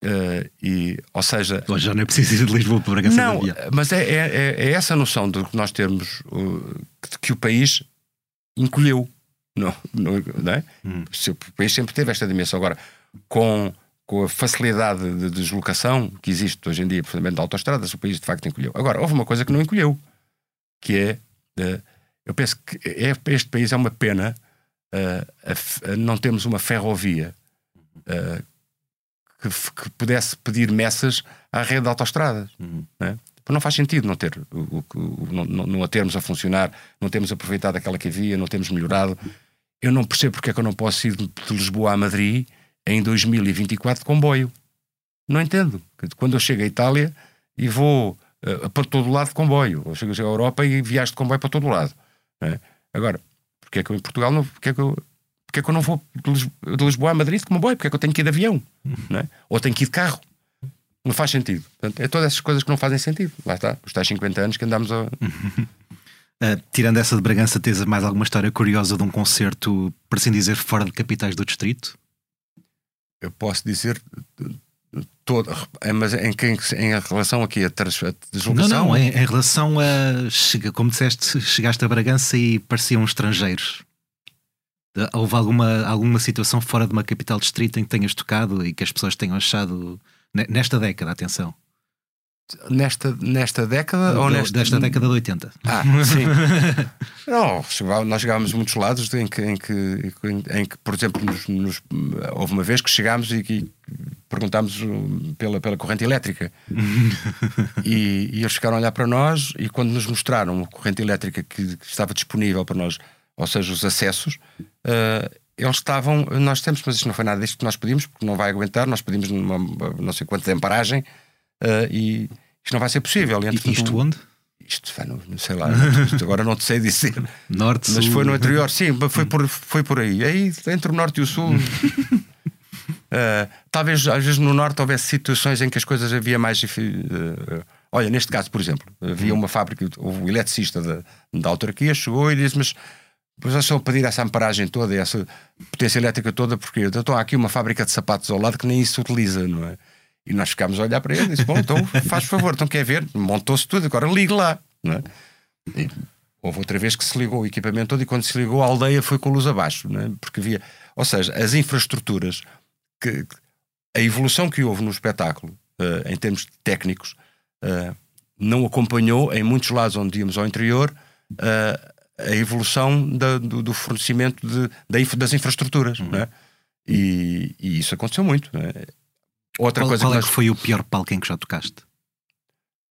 [SPEAKER 2] Uh, e, ou seja,
[SPEAKER 1] hoje já não é preciso ir de Lisboa para Bragança.
[SPEAKER 2] Não, mas é, é, é, é, essa noção de que nós termos uh, que, que, o país encolheu, não, não, não é? Hum. O país sempre teve esta dimensão. Agora, com, com a facilidade de deslocação que existe hoje em dia, fundamentalmente de autoestradas, o país de facto encolheu. Agora, houve uma coisa que não encolheu, que é, uh, eu penso que é, este país é uma pena uh, não temos uma ferrovia que, que, pudesse pedir messas à rede de autostradas. Uhum. Né? Não faz sentido não ter o, o, não, não a termos a funcionar, não temos aproveitado aquela que havia, não temos melhorado. Eu não percebo porque é que eu não posso ir de Lisboa a Madrid em 2024 de comboio. Não entendo. Quando eu chego à Itália e vou uh, para todo lado de comboio, eu chego à Europa e viajo de comboio para todo lado. Né? Agora, porque é que eu em Portugal não. Porque é que eu, porque é que eu não vou de Lisboa a Madrid como boy? Porque é que eu tenho que ir de avião? Não é? Ou tenho que ir de carro? Não faz sentido. Portanto, é todas essas coisas que não fazem sentido. Lá está, os tais 50 anos que andamos a.
[SPEAKER 1] Uh, tirando essa de Bragança, tens mais alguma história curiosa de um concerto, por assim dizer, fora de capitais do distrito?
[SPEAKER 2] Eu posso dizer todo, é, mas em, em relação aqui a, deslocação?
[SPEAKER 1] Não, não, em, em, relação a. Chega, como disseste, chegaste a Bragança e pareciam estrangeiros. Houve alguma, alguma situação fora de uma capital distrito em que tenhas tocado e que as pessoas tenham achado. Nesta década, atenção.
[SPEAKER 2] Nesta, nesta década
[SPEAKER 1] Não,
[SPEAKER 2] ou nesta...
[SPEAKER 1] Desta década de 80.
[SPEAKER 2] Ah, sim. Não, nós chegávamos a muitos lados em que, em que, em que por exemplo, nos, nos, houve uma vez que chegámos e, e perguntámos uh, pela, pela corrente elétrica. e, e, eles ficaram a olhar para nós e quando nos mostraram a corrente elétrica que, que estava disponível para nós, ou seja, os acessos, uh, eles estavam. Nós temos, mas isto não foi nada disto que nós pedimos, porque não vai aguentar. Nós pedimos uma, não sei quanto de amparagem uh, e isto não vai ser possível.
[SPEAKER 1] E, e isto onde?
[SPEAKER 2] Isto foi no, sei lá, agora não te sei dizer.
[SPEAKER 1] Norte,
[SPEAKER 2] Mas
[SPEAKER 1] sul.
[SPEAKER 2] foi no interior, sim, foi por, foi por aí. Aí, entre o norte e o sul. uh, talvez às vezes no norte houvesse situações em que as coisas havia mais. Uh, olha, neste caso, por exemplo, havia uma fábrica, o eletricista da, da autarquia chegou e disse: Mas Pois é só pedir essa amparagem toda, essa potência elétrica toda, porque então há aqui uma fábrica de sapatos ao lado que nem isso utiliza, não é? E nós ficámos a olhar para ele e disse: Bom, então faz favor, então quer ver? Montou-se tudo, agora ligue lá. Não é? E houve outra vez que se ligou o equipamento todo e quando se ligou a aldeia foi com a luz abaixo, não é? porque havia. Ou seja, as infraestruturas, que, a evolução que houve no espetáculo, uh, em termos técnicos, uh, não acompanhou em muitos lados onde íamos ao interior. Uh, a evolução da, do, do, fornecimento de, das infraestruturas. Uhum. É? E, e, isso aconteceu muito. É?
[SPEAKER 1] Outra qual, coisa qual que é nós... que foi o pior palco em que já tocaste?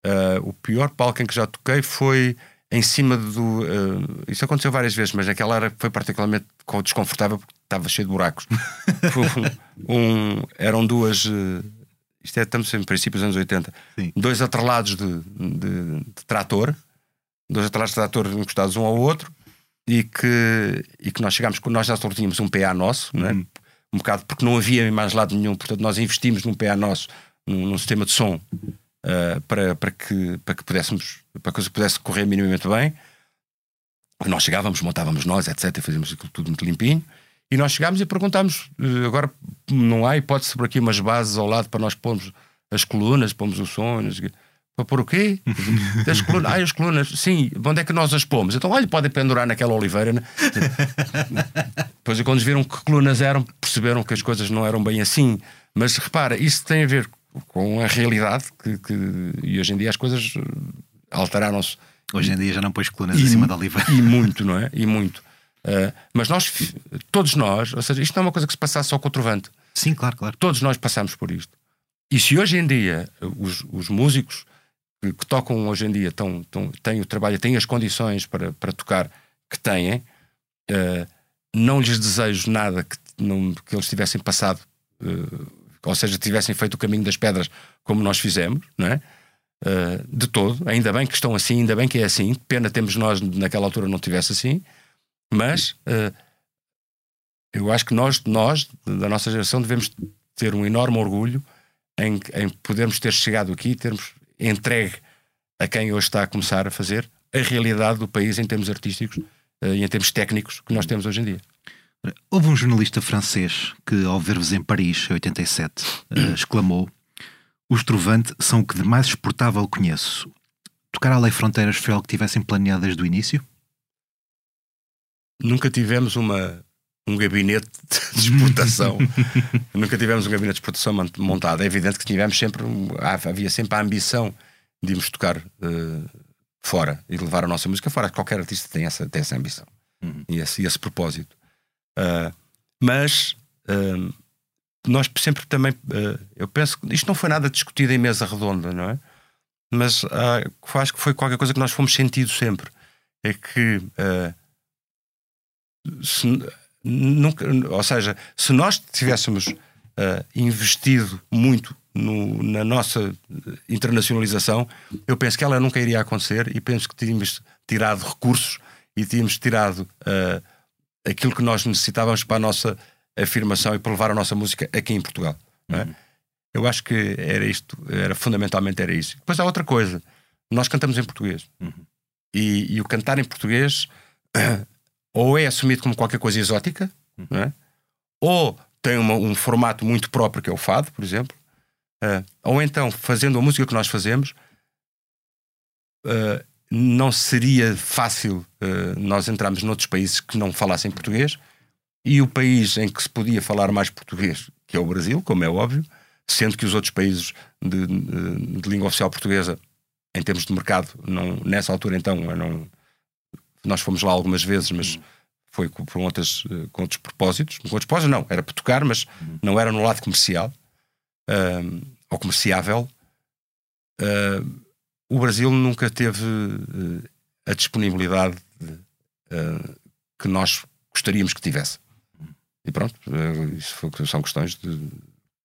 [SPEAKER 2] Uh, o pior palco em que já toquei foi em cima do. Uh, isso aconteceu várias vezes, mas naquela era foi particularmente desconfortável porque estava cheio de buracos. um, eram duas. Uh, isto é, estamos em princípios dos anos 80. Sim. Dois atrelados de, de, de, trator, dois atrelados de trator encostados um ao outro, e que, e que nós chegámos, nós já tínhamos um PA nosso, né? um bocado porque não havia mais lado nenhum, portanto nós investimos num PA nosso, num, num sistema de som, uh, para, para, que, para que pudéssemos, para que pudesse correr minimamente bem. Nós chegávamos, montávamos nós, etc., fazíamos aquilo tudo muito limpinho. E nós chegámos e perguntámos: eh, agora não há hipótese por aqui umas bases ao lado para nós pormos as colunas, pomos o som, para pôr o quê? As colunas, ah, as colunas, sim, onde é que nós as pomos? Então, olha, podem pendurar naquela oliveira. Né? Depois, quando viram que colunas eram, perceberam que as coisas não eram bem assim. Mas repara, isso tem a ver com a realidade que, que e hoje em dia as coisas alteraram-se.
[SPEAKER 1] Hoje em dia já não pões colunas e, em cima da oliveira.
[SPEAKER 2] E muito, não é? E muito. Uh, mas nós, todos nós, ou seja, isto não é uma coisa que se passa só com o trovante.
[SPEAKER 1] Sim, claro, claro.
[SPEAKER 2] Todos nós passamos por isto. E se hoje em dia os, os músicos que, que, tocam hoje em dia tão, tão, têm o trabalho, têm as condições para, para tocar que têm, uh, não lhes desejo nada que, não, que eles tivessem passado, uh, ou seja, tivessem feito o caminho das pedras como nós fizemos, não é? de todo, ainda bem que estão assim, ainda bem que é assim. Pena temos nós naquela altura não tivesse assim, mas uh, eu acho que nós, nós, da nossa geração, devemos ter um enorme orgulho em, em podermos ter chegado aqui, termos entregue a quem hoje está a começar a fazer a realidade do país em termos artísticos uh, e em termos técnicos que nós temos hoje em dia.
[SPEAKER 1] Houve um jornalista francês que, ao ver-vos em Paris, em 87, uh, eh, exclamou: Os Trovante são o que de mais exportável conheço. Tocar além fronteiras foi algo que tivessem planeado desde o início?
[SPEAKER 2] nunca tivemos uma, um gabinete de exportação. nunca tivemos um gabinete de exportação montado. É evidente que tivemos sempre, havia sempre a ambição de irmos tocar uh, fora e levar a nossa música fora. Qualquer artista tem essa, tem essa ambição uhum. e esse, esse propósito. Uh, mas uh, nós sempre também, eu penso que isto não foi nada discutido em mesa redonda, não é? Mas acho que foi qualquer coisa que nós fomos sentindo sempre. É que se, nunca, ou seja, se nós tivéssemos uh, investido muito no, na nossa internacionalização, eu penso que ela nunca iria acontecer e penso que tínhamos tirado recursos e tínhamos tirado uh, aquilo que nós necessitávamos para a nossa afirmação e para levar a nossa música aqui em Portugal. É? Uhum. Eu acho que era isto, era fundamentalmente era isso. Depois há outra coisa, nós cantamos em português uhum. e, e, o cantar em português ou é assumido como qualquer coisa exótica, uhum. é? ou tem uma, um formato muito próprio, que é o fado, por exemplo, uh, ou então, fazendo a música que nós fazemos, uh, não seria fácil uh, nós entrarmos noutros países que não falassem português, e o país em que se podia falar mais português, que é o Brasil, como é óbvio, sendo que os outros países de, de, língua oficial portuguesa, em termos de mercado, não, nessa altura então, não, nós fomos lá algumas vezes, mas foi com, com, outras, eh, com outros propósitos. Com outros propósitos, não, era para tocar, mas não era no lado comercial uh, ou comerciável. Uh, o Brasil nunca teve uh, a disponibilidade que nós gostaríamos que tivesse. E pronto, isso foi, são questões de,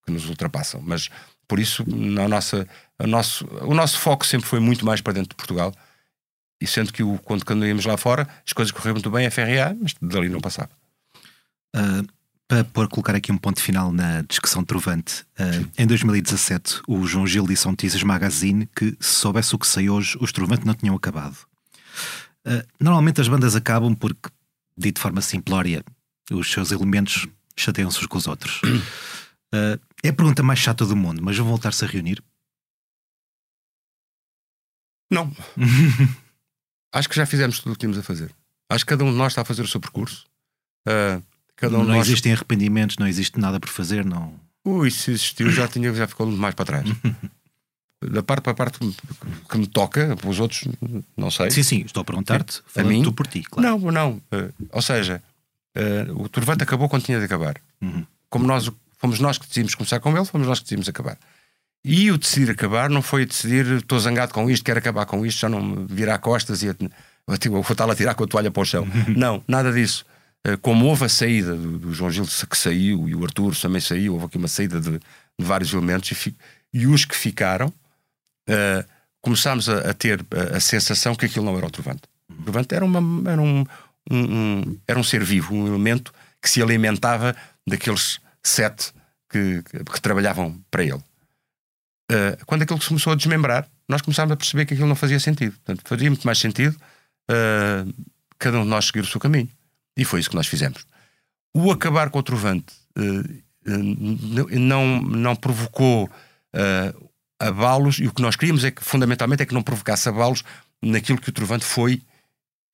[SPEAKER 2] que nos ultrapassam. Mas por isso, na nossa, a nosso, o nosso foco sempre foi muito mais para dentro de Portugal e sendo que o, quando, quando íamos lá fora, as coisas correram muito bem, a FRA, mas dali não passava.
[SPEAKER 1] Uh, para, para colocar aqui um ponto final na discussão trovante, uh, em 2017 o João Gil disse a Notícias Magazine que se soubesse o que sei hoje, os trovantes não tinham acabado. Uh, normalmente as bandas acabam porque, dito de forma simplória, os seus elementos chateiam-se uns com os outros. é a pergunta mais chata do mundo, mas vão voltar-se a reunir?
[SPEAKER 2] Não. acho que já fizemos tudo o que tínhamos a fazer. Acho que cada um de nós está a fazer o seu percurso. Uh, cada um
[SPEAKER 1] não
[SPEAKER 2] nós...
[SPEAKER 1] existem arrependimentos, não existe nada por fazer, não.
[SPEAKER 2] Ui, se existiu, já, tinha, já ficou mais para trás. da parte para a parte que me toca, para os outros, não sei.
[SPEAKER 1] Sim, sim, estou a perguntar-te, a mim, tu por ti,
[SPEAKER 2] claro. Não, não. Uh, ou seja, uh, o Turvante acabou quando tinha de acabar. Uhum. Como nós, fomos nós que decidimos começar com ele, fomos nós que decidimos acabar. E o decidir acabar não foi decidir estou zangado com isto, quero acabar com isto, já não me virar costas e vou estar a tirar com a toalha para o chão. não, nada disso. Eh, como houve a saída do, do, João Gil que saiu e o Arthur também saiu, houve aqui uma saída de, de vários elementos e, e, os que ficaram, uh, começámos a, a, ter a, a, sensação que aquilo não era o Trovante. O Trovante era, uma, era, um, um, um, era um ser vivo, um elemento que se alimentava daqueles sete que, que trabalhavam para ele. Uh, quando aquilo se começou a desmembrar, nós começámos a perceber que aquilo não fazia sentido. Portanto, fazia muito mais sentido uh, cada um de nós seguir o seu caminho. E foi isso que nós fizemos. O acabar com o Trovante uh, não, não provocou abalos, e o que nós queríamos é que, fundamentalmente, é que não provocasse abalos naquilo que o Trovante foi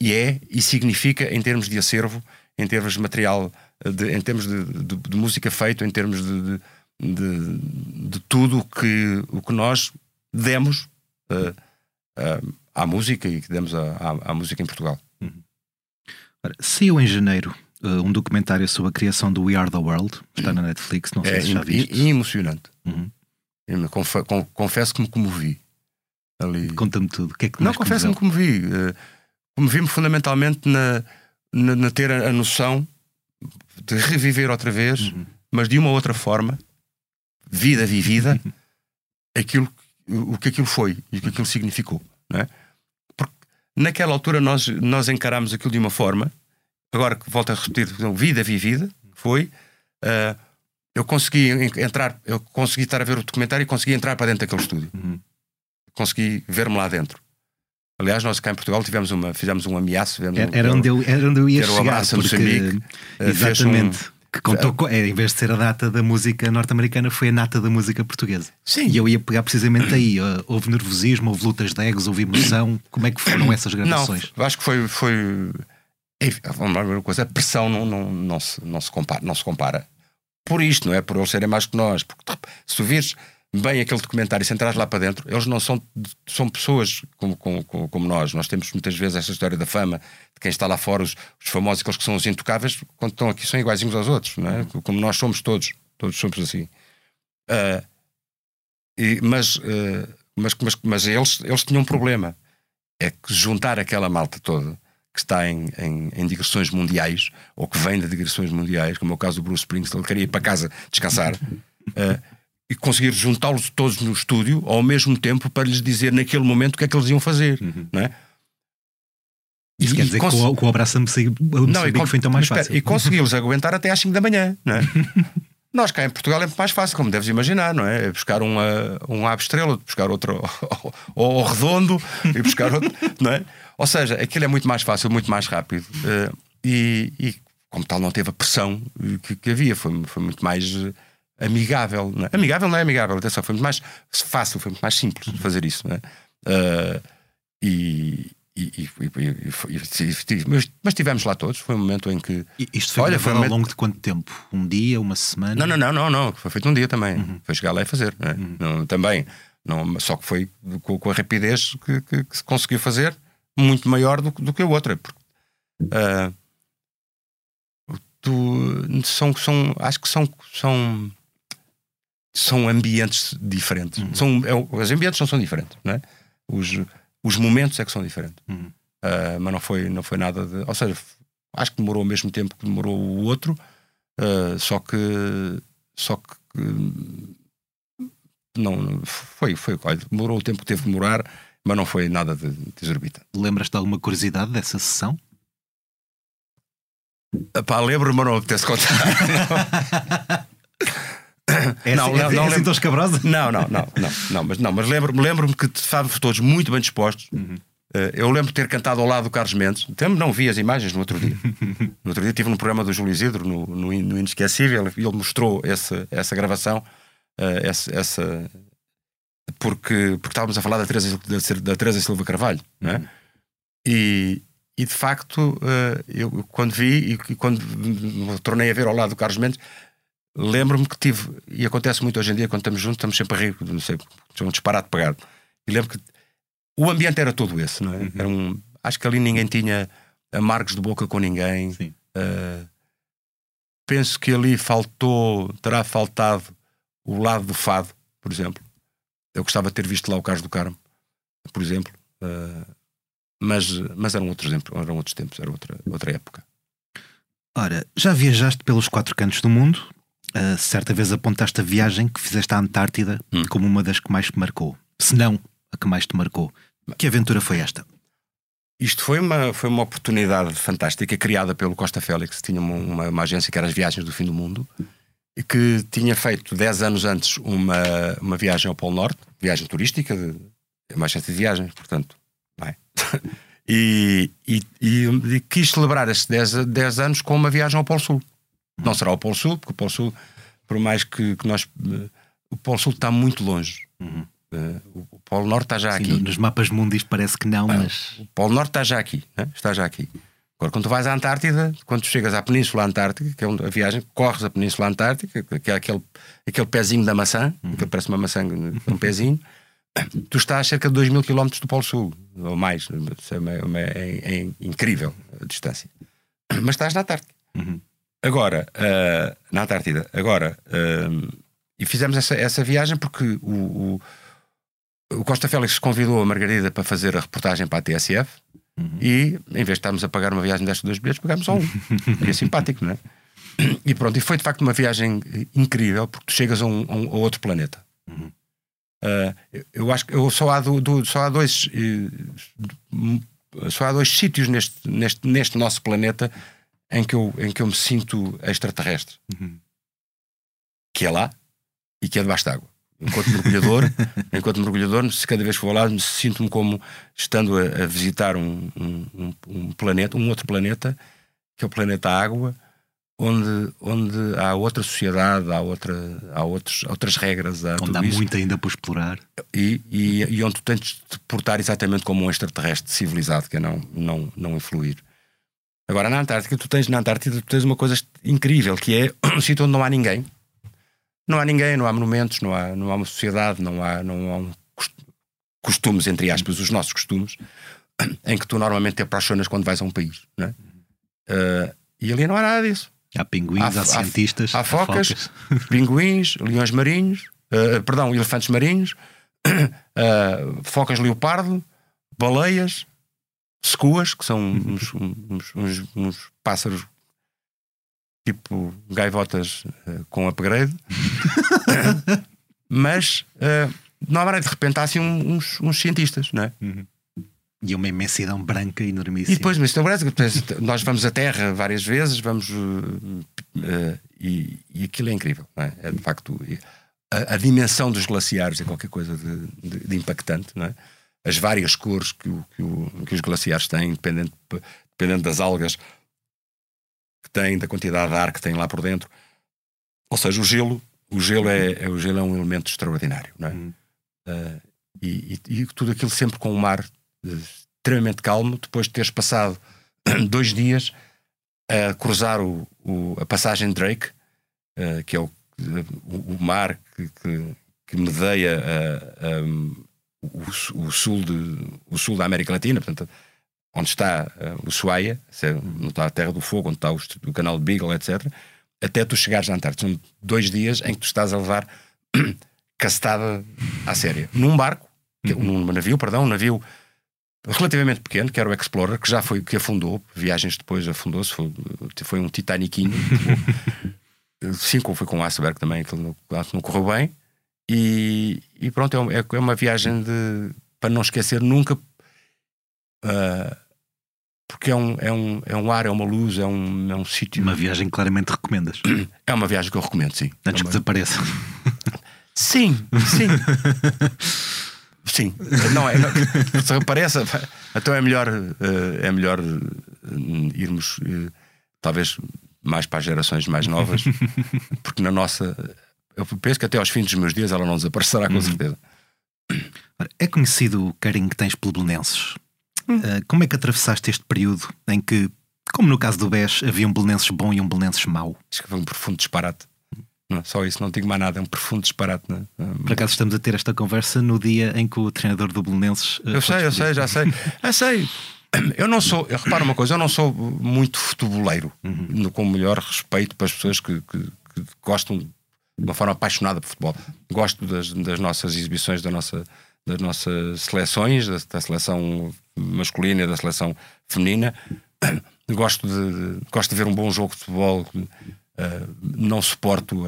[SPEAKER 2] e é e significa em termos de acervo, em termos de material, de, em termos de, de, de, música feito, em termos de, de, tudo que, o que nós demos uh, uh, à música e que demos à, à, à música em Portugal. Uhum.
[SPEAKER 1] Saiu em janeiro uh, um documentário sobre a criação do We Are the World, está na Netflix, não sei é, se já viste.
[SPEAKER 2] E, emocionante. Uhum. Confe confesso que me comovi. Ali.
[SPEAKER 1] Conta-me tudo. O que é que
[SPEAKER 2] não, confesso que me comovi. Comovi-me fundamentalmente na, na, na, ter a, a, noção de reviver outra vez, uhum. mas de uma outra forma, vida vivida, aquilo, o que aquilo foi e o que aquilo significou. Não é? Naquela altura nós, nós encarámos aquilo de uma forma, agora que volto a repetir, vida vivida, foi. Uh, eu consegui entrar, eu consegui estar a ver o documentário e consegui entrar para dentro daquele estúdio. Uhum. Consegui ver-me lá dentro. Aliás, nós cá em Portugal tivemos uma, fizemos um ameaço.
[SPEAKER 1] Era, um, era, onde eu, era onde eu ia chegar.
[SPEAKER 2] O abraço porque, Moçambique.
[SPEAKER 1] Exatamente. Que contou, é, em vez de ser a data da música norte-americana, foi a nata da música portuguesa.
[SPEAKER 2] Sim.
[SPEAKER 1] E eu ia pegar precisamente aí. Houve nervosismo, houve lutas de egos, houve emoção. Como é que foram essas gravações?
[SPEAKER 2] Não, acho que foi. foi... Vamos ver uma coisa: a pressão não, não, não, se, não, se compara, não se compara. Por isto, não é? Por eles serem mais que nós. Porque se tu vires bem aquele documentário se entras lá para dentro, eles não são, são pessoas como, como, como nós. Nós temos muitas vezes esta história da fama, de quem está lá fora, os, os famosos, aqueles que são os intocáveis, quando estão aqui são iguaizinhos aos outros, não é? Uhum. Como nós somos todos, todos somos assim. Uh, e, mas, uh, mas, mas, mas eles, eles tinham um problema. É que juntar aquela malta toda que está em, em, em, digressões mundiais, ou que vem de digressões mundiais, como é o caso do Bruce Springsteen, ele queria ir para casa descansar. Uh, e conseguir juntá-los todos no estúdio ao mesmo tempo para lhes dizer naquele momento o que é que eles iam fazer, uhum. não é?
[SPEAKER 1] Isso e, quer dizer que, o, que o abraço a foi então mais fácil.
[SPEAKER 2] E consegui-los aguentar até às 5 da manhã, não é? Nós cá em Portugal é muito mais fácil, como deves imaginar, não é? é buscar um, um ave estrela, buscar outro ou redondo e buscar outro, não é? Ou seja, aquilo é muito mais fácil, muito mais rápido. Uh, e, e, como tal, não teve a pressão que, que havia, foi, foi muito mais amigável. Não é? Amigável não é amigável, atenção, foi muito mais fácil, foi muito mais simples fazer isso. Não é? Uh, e, e, e, e, mas, mas tivemos lá todos. Foi um momento em que.
[SPEAKER 1] Isto foi, olha, foi um ao longo de quanto tempo? Um dia, uma semana?
[SPEAKER 2] Não, não, não, não, não. Foi feito um dia também. Uhum. Foi chegar lá e fazer. É? Uhum. Não, também. Não, só que foi com, com a rapidez que, que, que, se conseguiu fazer muito maior do, do que a outra. Porque, uh, tu, são, são, acho que são, são são ambientes diferentes. Uhum. São, é, os ambientes não são diferentes, não é? Os, os momentos é que são diferentes. Uhum. Uh, mas não foi, não foi nada de. Ou seja, acho que demorou o mesmo tempo que demorou o outro, uh, só que. Só que. não, foi, foi, olha, demorou o tempo que teve de demorar, mas não foi nada de, de exorbitante.
[SPEAKER 1] Lembras-te de alguma curiosidade dessa sessão?
[SPEAKER 2] Pá, lembro, mas não apetece contar.
[SPEAKER 1] É não, assim, não, é, não, é assim tão escabrosa?
[SPEAKER 2] Não, não, não, não, não, mas, não, mas lembro-me lembro que estávamos todos muito bem dispostos. Uhum. Uh, eu lembro de ter cantado ao lado do Carlos Mendes. Não vi as imagens no outro dia. no outro dia estive no programa do Júlio Isidro, no, no, no Inesquecível, e ele mostrou essa, essa gravação. Uh, essa, essa, porque, porque estávamos a falar da Teresa, da, Teresa Silva Carvalho. É? Uhum. e, e de facto, uh, eu quando vi e quando me tornei a ver ao lado do Carlos Mendes, lembro-me que tive, e acontece muito hoje em dia quando estamos juntos, estamos sempre a rir, não sei, é um disparate pegado. E lembro que o ambiente era todo esse, não é? Uhum. Era um, acho que ali ninguém tinha amargos de boca com ninguém. Uh, penso que ali faltou, terá faltado o lado do fado, por exemplo. Eu gostava de ter visto lá o Carlos do Carmo, por exemplo. Uh, mas, mas eram outros, eram outros tempos, era outra, outra época.
[SPEAKER 1] Ora, já viajaste pelos quatro cantos do mundo. Uh, certa vez apontaste a viagem que fizeste à Antártida hum. como uma das que mais te marcou. Se não, a que mais te marcou. Que aventura foi esta?
[SPEAKER 2] Isto foi uma, foi uma oportunidade fantástica criada pelo Costa Félix. Tinha uma, uma, agência que era as Viagens do Fim do Mundo e que tinha feito 10 anos antes uma, uma viagem ao Polo Norte, viagem turística, de, uma agência de viagens, portanto. É? e, e, e, e, quis celebrar estes 10, 10 anos com uma viagem ao Polo Sul. Não será ao Polo Sul, porque o Polo Sul, por mais que, que nós. O Polo Sul está muito longe. Uhum. Uh, o Polo Norte está já Sim, aqui.
[SPEAKER 1] Nos mapas mundis parece que não, mas.
[SPEAKER 2] O Polo Norte está já aqui. Né? Está já aqui. Agora, quando tu vais à Antártida, quando tu chegas à Península Antártica, que é a viagem, corres a Península Antártica, que é aquele, aquele pezinho da maçã, uhum. que parece uma maçã, um pezinho, tu estás a cerca de 2 mil quilómetros do Polo Sul, ou mais. É, é, é, incrível a distância. Mas estás na Antártida. Uhum. Agora, uh, na Antártida, agora, uh, e fizemos essa, essa viagem porque o, o o Costa Félix convidou a Margarida para fazer a reportagem para a TSF uhum. e, em vez de estarmos a pagar uma viagem destes dois bilhetes, pagámos só um. e é simpático, não é? E pronto, e foi de facto uma viagem incrível porque tu chegas a, um, a outro planeta. Uhum. Uh, eu acho que eu só há, do, do, só há dois só há dois sítios neste, neste, neste nosso planeta em que, eu, em que eu me sinto extraterrestre. Uhum. Que é lá e que é debaixo d'água enquanto mergulhador, enquanto mergulhador, se cada vez que vou lá, sinto-me como estando a, a visitar um, um, um, planeta, um outro planeta, que é o planeta Água, onde, onde há outra sociedade, há, outra, há outros, outras regras.
[SPEAKER 1] Há onde há isso. muito ainda por explorar.
[SPEAKER 2] E, e, e, onde tu tens de te portar exatamente como um extraterrestre civilizado, que é não, não, não influir. Agora, na Antártica, tu tens, na Antártida, tu tens uma coisa incrível, que é um sítio onde não há ninguém não há ninguém, não há monumentos, não há, não há uma sociedade, não há, não há um costumes, entre aspas, os nossos costumes, em que tu normalmente te apaixonas quando vais a um país. Não é? Uh, e ali não há nada disso.
[SPEAKER 1] Há pinguins, há, há cientistas,
[SPEAKER 2] há, há focas, focas. pinguins, leões marinhos, uh, perdão, elefantes marinhos, uh, focas leopardo, baleias, secuas, que são uns, uns, uns, uns pássaros tipo gaivotas uh, com upgrade, mas uh, não há maneira de repente há assim uns, uns cientistas, não é? Uhum.
[SPEAKER 1] E uma imensidão branca enormíssima.
[SPEAKER 2] E depois, mas nós vamos à Terra várias vezes, vamos. Uh, e, e aquilo é incrível, é? é? de facto. A, a, dimensão dos glaciares é qualquer coisa de, de, de impactante, não é? As várias cores que, o, que, o, que os glaciares têm, dependendo, dependendo das algas que tem, da quantidade de ar que tem lá por dentro. Ou seja, o gelo, o gelo é, é o gelo é um elemento extraordinário, não é? Uhum. Uh, e, e, e, tudo aquilo sempre com o mar uh, extremamente calmo, depois de teres passado dois dias a cruzar o, o, a passagem Drake, uh, que é o, o, mar que, que, que medeia o, sul de, o sul da América Latina, portanto, onde está uh, o Suaia, é, onde está a Terra do Fogo, onde está o, o canal de Beagle, etc., até tu chegares à Antártida. São dois dias em que tu estás a levar castada à séria. Num barco, que, uhum. num navio, perdão, um navio relativamente pequeno, que era o Explorer, que já foi, que afundou, viagens depois afundou-se, foi, foi um Titanicinho. Sim, foi com o iceberg também, que não, não correu bem. E, e pronto, é, é uma viagem de, para não esquecer nunca. Uh, porque é um, é, um, é um ar, é uma luz, é um, é um sítio.
[SPEAKER 1] Uma viagem que claramente recomendas.
[SPEAKER 2] É uma viagem que eu recomendo, sim.
[SPEAKER 1] Antes
[SPEAKER 2] é
[SPEAKER 1] uma... que desapareça.
[SPEAKER 2] Sim, sim. sim. Não, é, não, se apareça, então é melhor, eh, é melhor eh, irmos, eh, talvez, mais para as gerações mais novas, porque na nossa. Eu penso que até aos fins dos meus dias ela não desaparecerá, com uhum. certeza.
[SPEAKER 1] É conhecido o carinho que tens pelo Belenenses. Uh, como é que atravessaste este período em que, como no caso do BES, havia um Belenenses bom e um Belenenses mau?
[SPEAKER 2] Acho que foi um profundo disparate. Não, só isso, não digo mais nada, é um profundo disparate. Não
[SPEAKER 1] é? Por acaso estamos a ter esta conversa no dia em que o treinador do Belenenses.
[SPEAKER 2] Uh, eu sei, eu sei, já sei. eu sei. Eu não sou, eu reparo uma coisa, eu não sou muito futeboleiro, uhum. com o melhor respeito para as pessoas que, que, que gostam de uma forma apaixonada por futebol. Gosto das, das nossas exibições, da nossa, das nossas seleções, da, da seleção masculina e da seleção feminina. Gosto de, gosto de ver um bom jogo de futebol. Uh, não suporto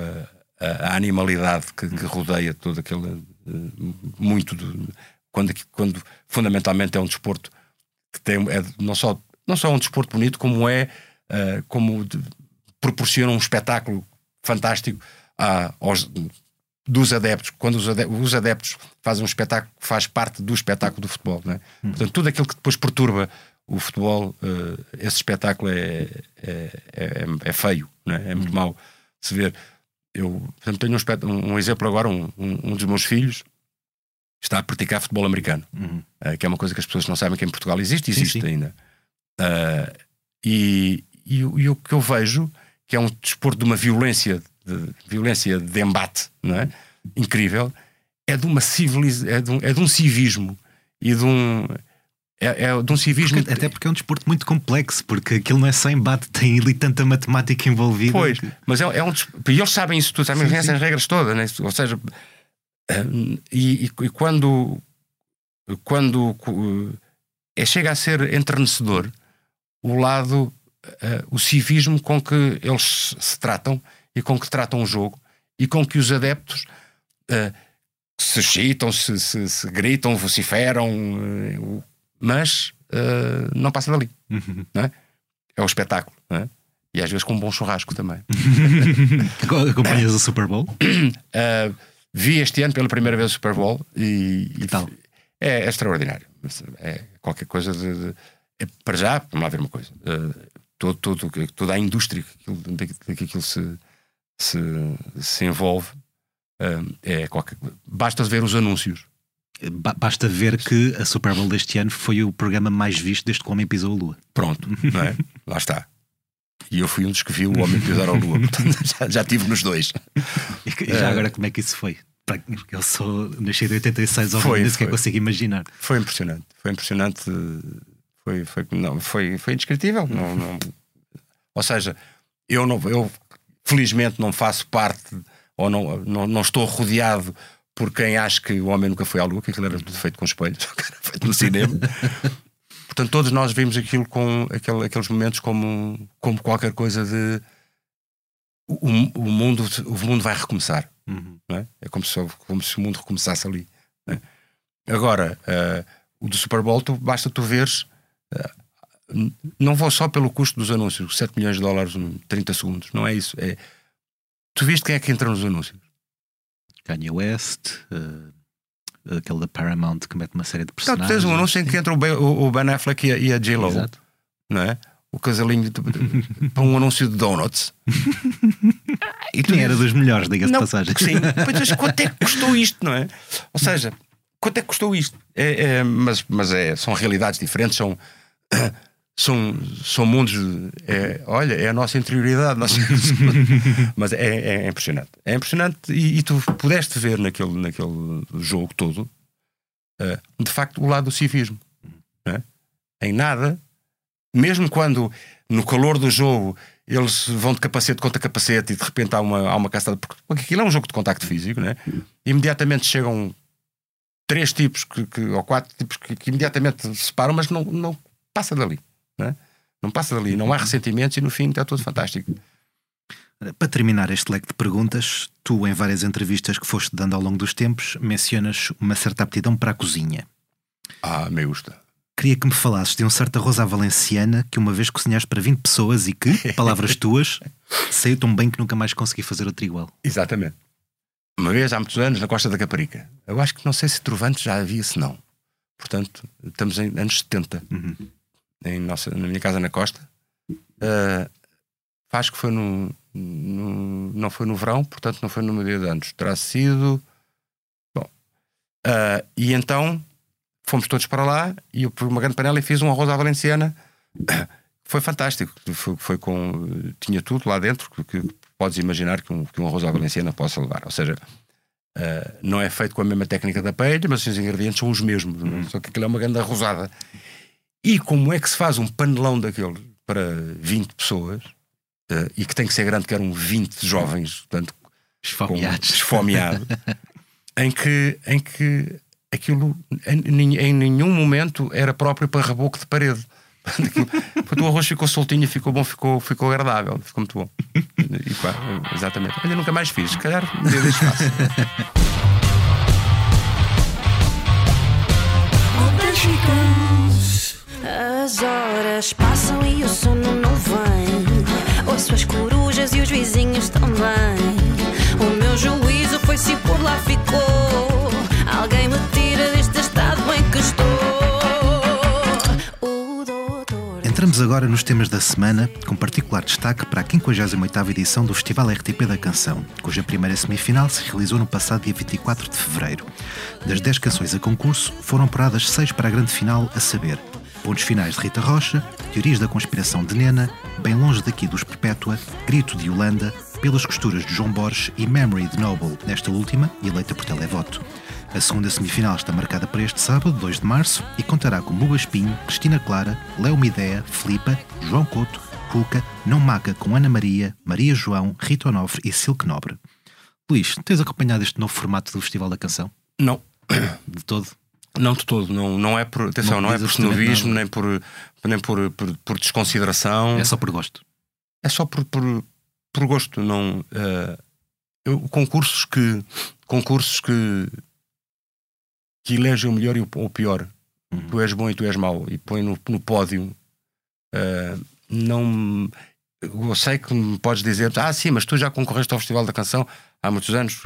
[SPEAKER 2] a, a, animalidade que, que, rodeia todo aquele. Uh, muito. De, quando, quando fundamentalmente é um desporto que tem. É não, só, não só um desporto bonito, como é. Uh, como de, proporciona um espetáculo fantástico aos, dos adeptos, quando os adeptos, os adeptos, fazem um espetáculo que faz parte do espetáculo do futebol. É? Hum. Portanto, tudo aquilo que depois perturba o futebol, uh, esse espetáculo é, é, é, é feio, é? é muito hum. mau se ver. Eu portanto, tenho um, um exemplo agora: um, um, dos meus filhos está a praticar futebol americano, uhum. uh, que é uma coisa que as pessoas não sabem que em Portugal existe, existe sim, sim. ainda. Uh, e, e, e, o que eu vejo que é um desporto de uma violência de violência de embate, não é? Incrível, é de uma civilização, é, de um, é de um civismo e de um. É, é de um civismo.
[SPEAKER 1] Porque, até porque é um desporto muito complexo, porque aquilo não é só embate, tem ali tanta matemática envolvida.
[SPEAKER 2] Pois, que... mas é, é um E eles sabem isso tudo, sabem sim, essas regras todas, né? ou seja, e, e, e quando, quando é, chega a ser entrenecedor o lado, uh, o civismo com que eles se tratam e com que tratam o jogo e com que os adeptos uh, se chitam, se, se, se gritam, vociferam, uh, mas uh, não passa dali. Uhum. Não é? é o espetáculo. Não é? E às vezes com um bom churrasco também.
[SPEAKER 1] Acompanhas o Super Bowl?
[SPEAKER 2] vi este ano pela primeira vez o Super Bowl e,
[SPEAKER 1] e tal.
[SPEAKER 2] É, é, extraordinário. É qualquer coisa de. de é, para já, vamos lá ver uma coisa. todo, todo, toda a indústria que aquilo se, se, se envolve. É qualquer... Basta ver os anúncios.
[SPEAKER 1] Basta ver que a Super Bowl deste ano foi o programa mais visto desde que o Homem pisou a Lua.
[SPEAKER 2] Pronto, não é? Lá está. E eu fui um dos que viu o Homem pisar a Lua. já, já tive nos dois.
[SPEAKER 1] E já agora, como é que isso foi? Porque eu sou nasci em 86, ao foi, que eu consigo imaginar.
[SPEAKER 2] Foi impressionante. Foi impressionante. Foi, foi, não, foi, foi indescritível. Não, não... Ou seja, eu não. Eu felizmente não faço parte ou não, não, não estou rodeado por quem acha que o homem nunca foi à lua, que aquilo era tudo feito com espelhos, era feito no cinema. Portanto, todos nós vimos aquilo com aquele, aqueles momentos como, como qualquer coisa de o, o, mundo, o mundo vai recomeçar. Uhum. É? é como, se, como se o mundo recomeçasse ali. É? Agora, uh, o do Super Bowl, tu, basta tu veres. Uh, não vou só pelo custo dos anúncios, 7 milhões de dólares em 30 segundos, não é isso. É, tu viste quem é que entra nos anúncios?
[SPEAKER 1] Kanye West, uh, aquele da Paramount que mete uma série de personagens.
[SPEAKER 2] Então, tu tens um anúncio em que entra o Ben, Affleck e a, e a J-Lo, não é? O casalinho para um anúncio de donuts.
[SPEAKER 1] e tu era dos melhores, diga-se de passagem.
[SPEAKER 2] Sim, mas quanto é que custou isto, não é? Ou seja, quanto é que custou isto? É, é, mas mas é, são realidades diferentes, são são, são mundos. É, olha, é a nossa interioridade. Nossa... Mas é, é, impressionante. É impressionante e, e, tu pudeste ver naquele, naquele jogo todo, uh, de facto, o lado do civismo. É? Em nada, mesmo quando no calor do jogo eles vão de capacete contra capacete e de repente há uma, há uma caçada, porque aquilo é um jogo de contacto físico, né? imediatamente chegam três tipos que, que ou quatro tipos que, que imediatamente se separam, mas não, não passa dali. Não, é? não passa dali, não há ressentimentos e no fim está tudo fantástico.
[SPEAKER 1] Para terminar este leque de perguntas, tu, em várias entrevistas que foste dando ao longo dos tempos, mencionas uma certa aptidão para a cozinha.
[SPEAKER 2] Ah, me gusta.
[SPEAKER 1] Queria que me falasses de um certo arroz à valenciana que uma vez cozinhaste para 20 pessoas e que, palavras tuas, saiu tão bem que nunca mais consegui fazer outro igual.
[SPEAKER 2] Exatamente. Uma vez, há muitos anos, na Costa da Caparica. Eu acho que não sei se Trovante já havia, se não. Portanto, estamos em anos 70. Uhum em nossa, na minha casa na costa. Uh, acho que foi no, no, Não foi no verão, portanto não foi no meu dia de anos. Terá sido. Bom. Uh, e então fomos todos para lá e eu pus uma grande panela e fiz um arroz à valenciana. Foi fantástico. Foi, foi com. Tinha tudo lá dentro que, que podes imaginar que um, que um arroz à valenciana possa levar. Ou seja, Uh, não é feito com a mesma técnica da paella, mas os ingredientes são os mesmos. Uhum. Só que aquilo é uma grande arrosada. E como é que se faz um panelão daquele para 20 pessoas uh, e que tem que ser grande, que eram 20 jovens, portanto,
[SPEAKER 1] Esfomeados.
[SPEAKER 2] esfomeado, em que, em que aquilo em, em nenhum momento era próprio para reboco de parede. Portanto, o arroz ficou soltinho, ficou bom, ficou, ficou agradável, ficou muito bom. E, pá, exatamente. Ainda nunca mais fiz, se calhar um dia deixo fácil.
[SPEAKER 4] As horas passam e o sono não vem. Ouço as corujas e os vizinhos também. O meu juízo foi se por lá ficou. Alguém me tira deste estado em que estou.
[SPEAKER 1] Entramos agora nos temas da semana, com particular destaque para a 58ª edição do Festival RTP da Canção, cuja primeira semifinal se realizou no passado dia 24 de fevereiro. Das 10 canções a concurso, foram apuradas 6 para a grande final, a saber Pontos Finais de Rita Rocha, Teorias da Conspiração de Nena, Bem Longe daqui dos Perpétua, Grito de Yolanda, Pelas Costuras de João Borges e Memory de Noble, nesta última, eleita por televoto. A segunda semifinal está marcada para este sábado, 2 de março, e contará com Buba Espinho, Cristina Clara, Léo Midea, Filipa, João Couto, Cuca, Não Maca com Ana Maria, Maria João, Rita Onofre e Silke Nobre. Luís, tens acompanhado este novo formato do Festival da Canção?
[SPEAKER 2] Não,
[SPEAKER 1] De todo?
[SPEAKER 2] Não de todo. Não, não é por, atenção,
[SPEAKER 1] Não
[SPEAKER 2] não, é por
[SPEAKER 1] nada.
[SPEAKER 2] nem por, nem por, por, por desconsideração.
[SPEAKER 1] É só por gosto.
[SPEAKER 2] é só por, por, por gosto, não. eh, eu- concursos que concursos que que elegem o melhor e o, o pior.
[SPEAKER 1] Uhum.
[SPEAKER 2] Tu és bom e tu és mau e põe no, no pódio. eh, não. Eu sei que me podes dizer, ah, sim, mas tu já concorreste ao Festival da Canção há muitos anos.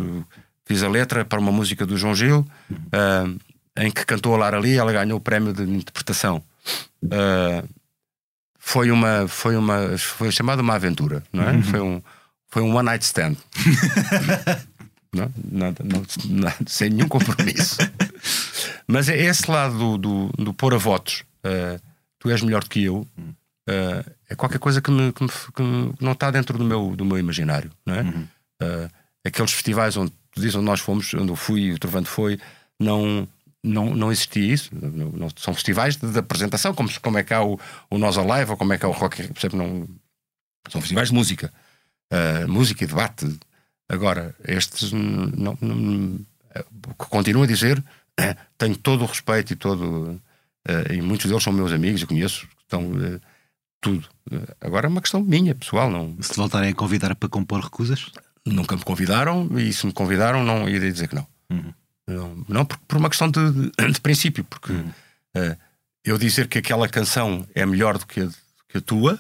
[SPEAKER 2] Fiz a letra para uma música do João Gil, eh, em que cantou a Lara Lee, ela ganhou o prémio de interpretação. Eh, foi uma foi uma foi chamada uma aventura não é? Foi um foi um one night stand. Não, nada, não, nada, sem nenhum compromisso. Mas é esse lado do, do, do pôr a votos. Eh, tu és melhor do que eu. Eh, é qualquer coisa que, me, que, me- que me- não está dentro do meu do meu imaginário não é? Eh, aqueles festivais onde tu dizes onde nós fomos onde eu fui e o Trovante foi não não, não existia isso. Não- não- são festivais de, de apresentação, como, como é que há o, o Nós Alive ou como é que há o Rock percebe? Não, são festivais de música. Ah, música e debate. Agora, estes não, não, continuo a dizer, tenho todo o respeito e todo. eh, e muitos deles são meus amigos, eu conheço, estão eh, tudo. Agora é uma questão minha, pessoal. Não,
[SPEAKER 1] Se te voltarem a convidar para compor recusas,
[SPEAKER 2] nunca me convidaram e se me convidaram, não irei dizer que não.
[SPEAKER 1] Uhum.
[SPEAKER 2] Não, não por, por uma questão de, de- de princípio, porque eh, eu dizer que aquela canção é melhor do que a, do que a tua,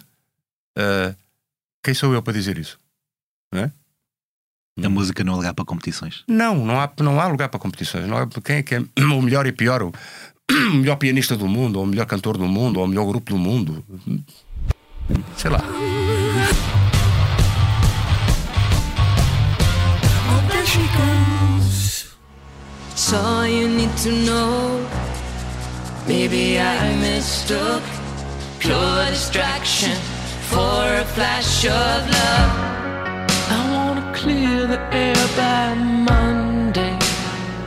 [SPEAKER 2] eh, quem sou eu para dizer isso? Não, é?
[SPEAKER 1] a música não é lugar para competições.
[SPEAKER 2] não, não há, não há lugar para competições. Não é, quem é que é o melhor e pior? O, o melhor pianista do mundo, ou o melhor cantor do mundo, ou o melhor grupo do mundo? Sei lá.
[SPEAKER 4] It's all you need to know. Maybe I mistook pure distraction for a flash of love.
[SPEAKER 5] I wanna clear the air by Monday.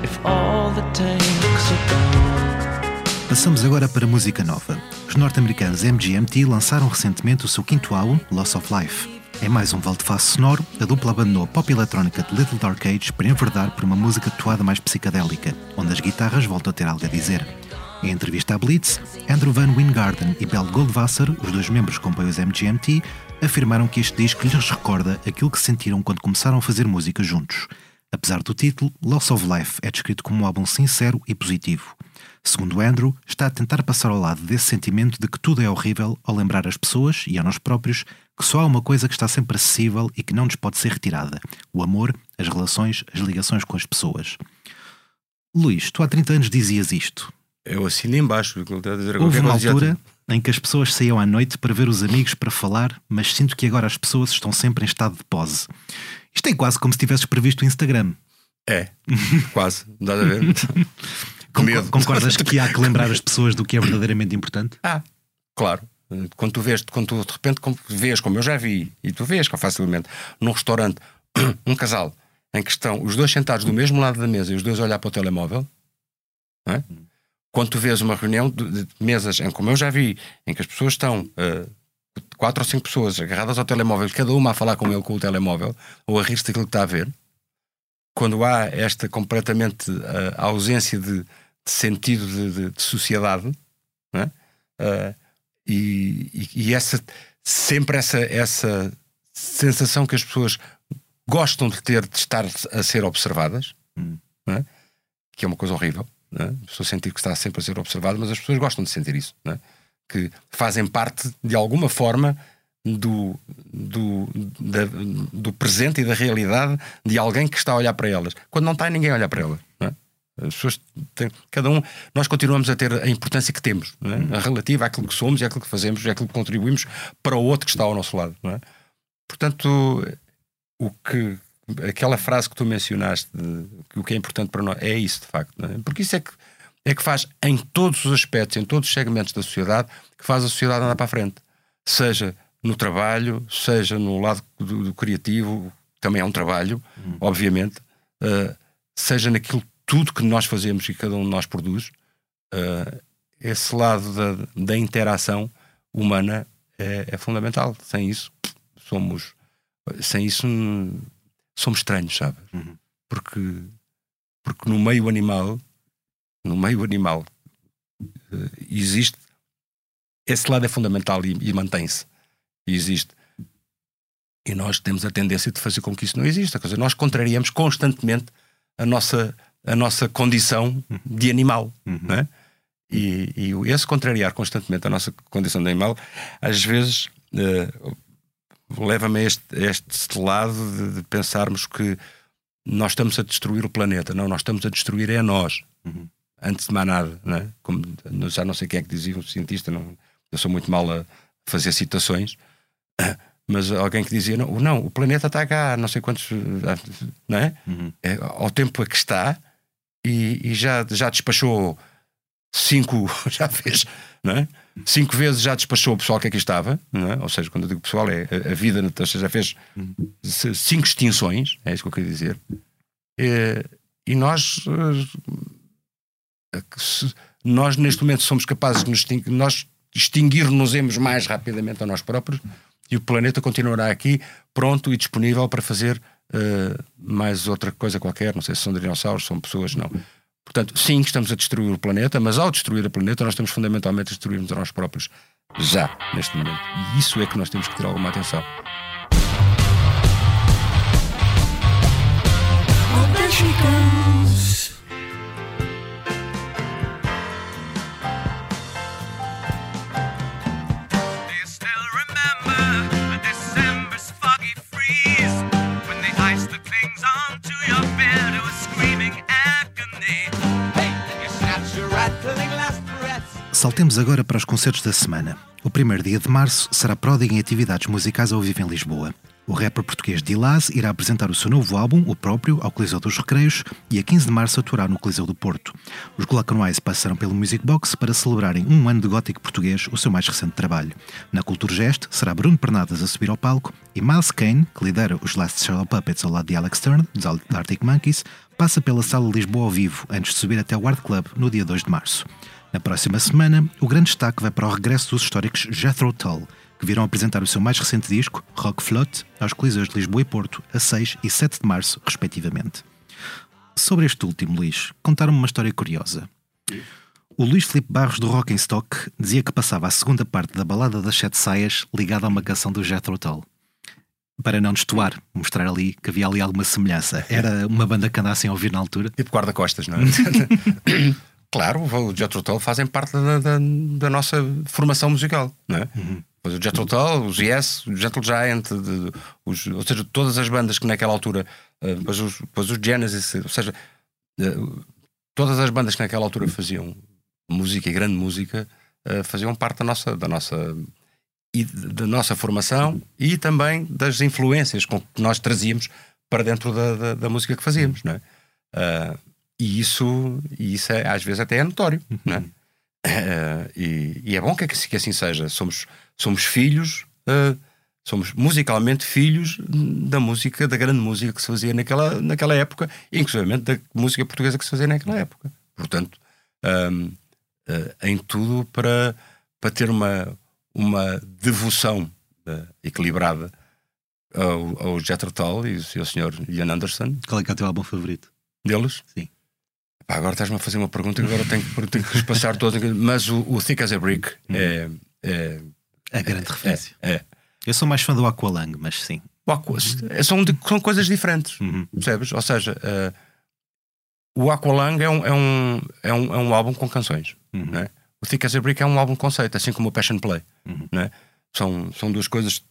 [SPEAKER 5] If all the tanks are gone.
[SPEAKER 1] Passamos agora para música nova. Os norte-americanos MGMT lançaram recentemente o seu quinto álbum, Loss of Life. É mais um volte-face sonoro, a dupla abandonou a pop eletrónica de Little Dark Age para enverdar por uma música toada mais psicadélica, onde as guitarras voltam a ter algo a dizer. Em entrevista à Blitz, Andrew Van Wingarden e Belle Goldwasser, os dois membros que compõem os MGMT, afirmaram que este disco lhes recorda aquilo que sentiram quando começaram a fazer música juntos. Apesar do título, Loss of Life é descrito como um álbum sincero e positivo. Segundo Andrew, está a tentar passar ao lado desse sentimento de que tudo é horrível ao lembrar as pessoas e a nós próprios que só há uma coisa que está sempre acessível e que não nos pode ser retirada: o amor, as relações, as ligações com as pessoas. Luís, tu há 30 anos dizias isto.
[SPEAKER 2] Eu assino embaixo.
[SPEAKER 1] Houve uma altura em que as pessoas saíam à noite para ver os amigos para falar, mas sinto que agora as pessoas estão sempre em estado de pose. Isto é quase como se tivesses previsto o Instagram.
[SPEAKER 2] É, quase. Estás a ver? Medo.
[SPEAKER 1] Concordas que há que lembrar as pessoas do que é verdadeiramente importante?
[SPEAKER 2] Ah, claro. Quando tu vês, quando tu de repente como vês, como eu já vi, e tu vês facilmente, num restaurante, um casal em que estão os dois sentados do mesmo lado da mesa e os dois a olhar para o telemóvel, é? quando tu vês uma reunião de, de mesas em como eu já vi, em que as pessoas estão eh, quatro ou cinco pessoas agarradas ao telemóvel, cada uma a falar com ele com o telemóvel, ou a rir-se daquilo que está a ver, quando há esta completamente uh, ausência de, de sentido de, de, de sociedade, é? Uh, e, e, e, essa sempre essa, essa sensação que as pessoas gostam de ter de estar a ser observadas, hum. é? que é uma coisa horrível. Não é? A pessoa sentir que está sempre a ser observada, mas as pessoas gostam de sentir isso, é? que fazem parte de alguma forma do, do, da, do presente e da realidade de alguém que está a olhar para elas, quando não está ninguém a olhar para elas. As pessoas têm, cada um, nós continuamos a ter a importância que temos, é? a relativa àquilo que somos e àquilo que fazemos e àquilo que contribuímos para o outro que está ao nosso lado. É? Portanto, o que aquela frase que tu mencionaste, que o que é importante para nós é isso, de facto, é? porque isso é que é que faz em todos os aspectos, em todos os segmentos da sociedade, que faz a sociedade andar para a frente. Seja no trabalho, seja no lado do, do criativo, também é um trabalho, hum. obviamente, uh, seja naquilo tudo que nós fazemos e cada um de nós produz, uh, esse lado da, da interação humana é, é, fundamental. Sem isso, somos. Sem isso, somos estranhos, sabe? Uhum. Porque, porque no meio animal, no meio animal, uh, existe. Esse lado é fundamental e, e mantém-se. Existe. E nós temos a tendência de fazer com que isso não exista. Quer dizer, nós contrariamos constantemente a nossa a nossa condição de animal. Uhum. Né? E, e esse contrariar constantemente a nossa condição de animal, às vezes uh, leva-me a este, este lado de, de, pensarmos que nós estamos a destruir o planeta. Não, nós estamos a destruir é a nós. Uhum. Antes de mais nada. Né? Como, já não sei quem é que dizia, um cientista, não, eu sou muito mal a fazer citações. mas alguém que dizia não, não o planeta está cá, não sei quantos, não é? Uhum. é? Ao tempo a que está, e, e, já, já despachou cinco, já fez, não é? Cinco vezes já despachou o pessoal que aqui estava, é? ou seja, quando eu digo pessoal, é a, a vida, já fez cinco extinções, é isso que eu queria dizer. E, e nós, eh, nós neste momento somos capazes de nos nós extinguir-nos mais rapidamente a nós próprios e o planeta continuará aqui pronto e disponível para fazer uh, mais outra coisa qualquer, não sei se são dinossauros, são pessoas, não. Portanto, sim, estamos a destruir o planeta, mas ao destruir o planeta, nós estamos fundamentalmente a destruir-nos a nós próprios, já, neste momento. E isso é que nós temos que ter alguma atenção.
[SPEAKER 1] Saltemos agora para os concertos da semana. O primeiro dia de março será pródigo em atividades musicais ao vivo em Lisboa. O rapper português Dilaz irá apresentar o seu novo álbum, o próprio, ao Coliseu dos Recreios e a 15 de março atuará no Coliseu do Porto. Os Glockenwise passaram pelo Music Box para celebrarem um ano de gótico português, o seu mais recente trabalho. Na Culturgest será Bruno Pernadas a subir ao palco e Miles Kane, que lidera os Last Shadow Puppets ao lado de Alex Turner, dos Arctic Monkeys, passa pela Sala Lisboa ao vivo antes de subir até o Art Club no dia 2 de março. Na próxima semana, o grande destaque vai para o regresso dos históricos Jethro Tull, que virão apresentar o seu mais recente disco, Rock Float, aos Coliseus de Lisboa e Porto, a 6 e 7 de março, respectivamente. Sobre este último, Luís, contaram-me uma história curiosa. O Luís Filipe Barros do Rock Stock dizia que passava a segunda parte da balada das sete saias ligada a uma canção do Jethro Tull. Para não destoar, mostrar ali que havia ali alguma semelhança. Era uma banda que andassem a ouvir na altura.
[SPEAKER 2] Tipo guarda-costas, não é? Claro, o Jethro Tull fazem parte da, da, da, nossa formação musical, não é? Uhum. O Jethro Tull, os Yes, o Gentle Giant, de, os, ou seja, todas as bandas que naquela altura, uh, depois, os, depois os Genesis, ou seja, uh, todas as bandas que naquela altura faziam música e grande música uh, faziam parte da nossa, da nossa e da nossa formação e também das influências com que nós trazíamos para dentro da, da, da música que fazíamos, não é? Uh, e isso, e isso é, às vezes até é notório, uhum. não é? Uh, e, e, é bom que, que, assim seja. Somos, somos filhos, uh, somos musicalmente filhos da música, da grande música que se fazia naquela, naquela época, inclusive da música portuguesa que se fazia naquela época. Portanto, um, uh, em tudo para, para ter uma, uma devoção equilibrada ao, ao Jethro Tull e ao Sr. Ian Anderson,
[SPEAKER 1] Qual é que é o teu álbum favorito?
[SPEAKER 2] deles.
[SPEAKER 1] Sim.
[SPEAKER 2] Pá, agora estás-me a fazer uma pergunta que agora tenho, que- tenho que passar todos. Mas o, o Thick as a Brick é, é,
[SPEAKER 1] A grande referência.
[SPEAKER 2] é, é.
[SPEAKER 1] Eu sou mais fã do Aqualung, mas sim.
[SPEAKER 2] O Aqua- são, de- são coisas diferentes,
[SPEAKER 1] Uhum.
[SPEAKER 2] percebes? Ou seja, eh, o Aqualung é um, é, um, é, um, é um álbum com canções.
[SPEAKER 1] Uhum.
[SPEAKER 2] não é? O Thick as a Brick é um álbum conceito, assim como o Passion Play.
[SPEAKER 1] Uhum.
[SPEAKER 2] não é? são, são duas coisas,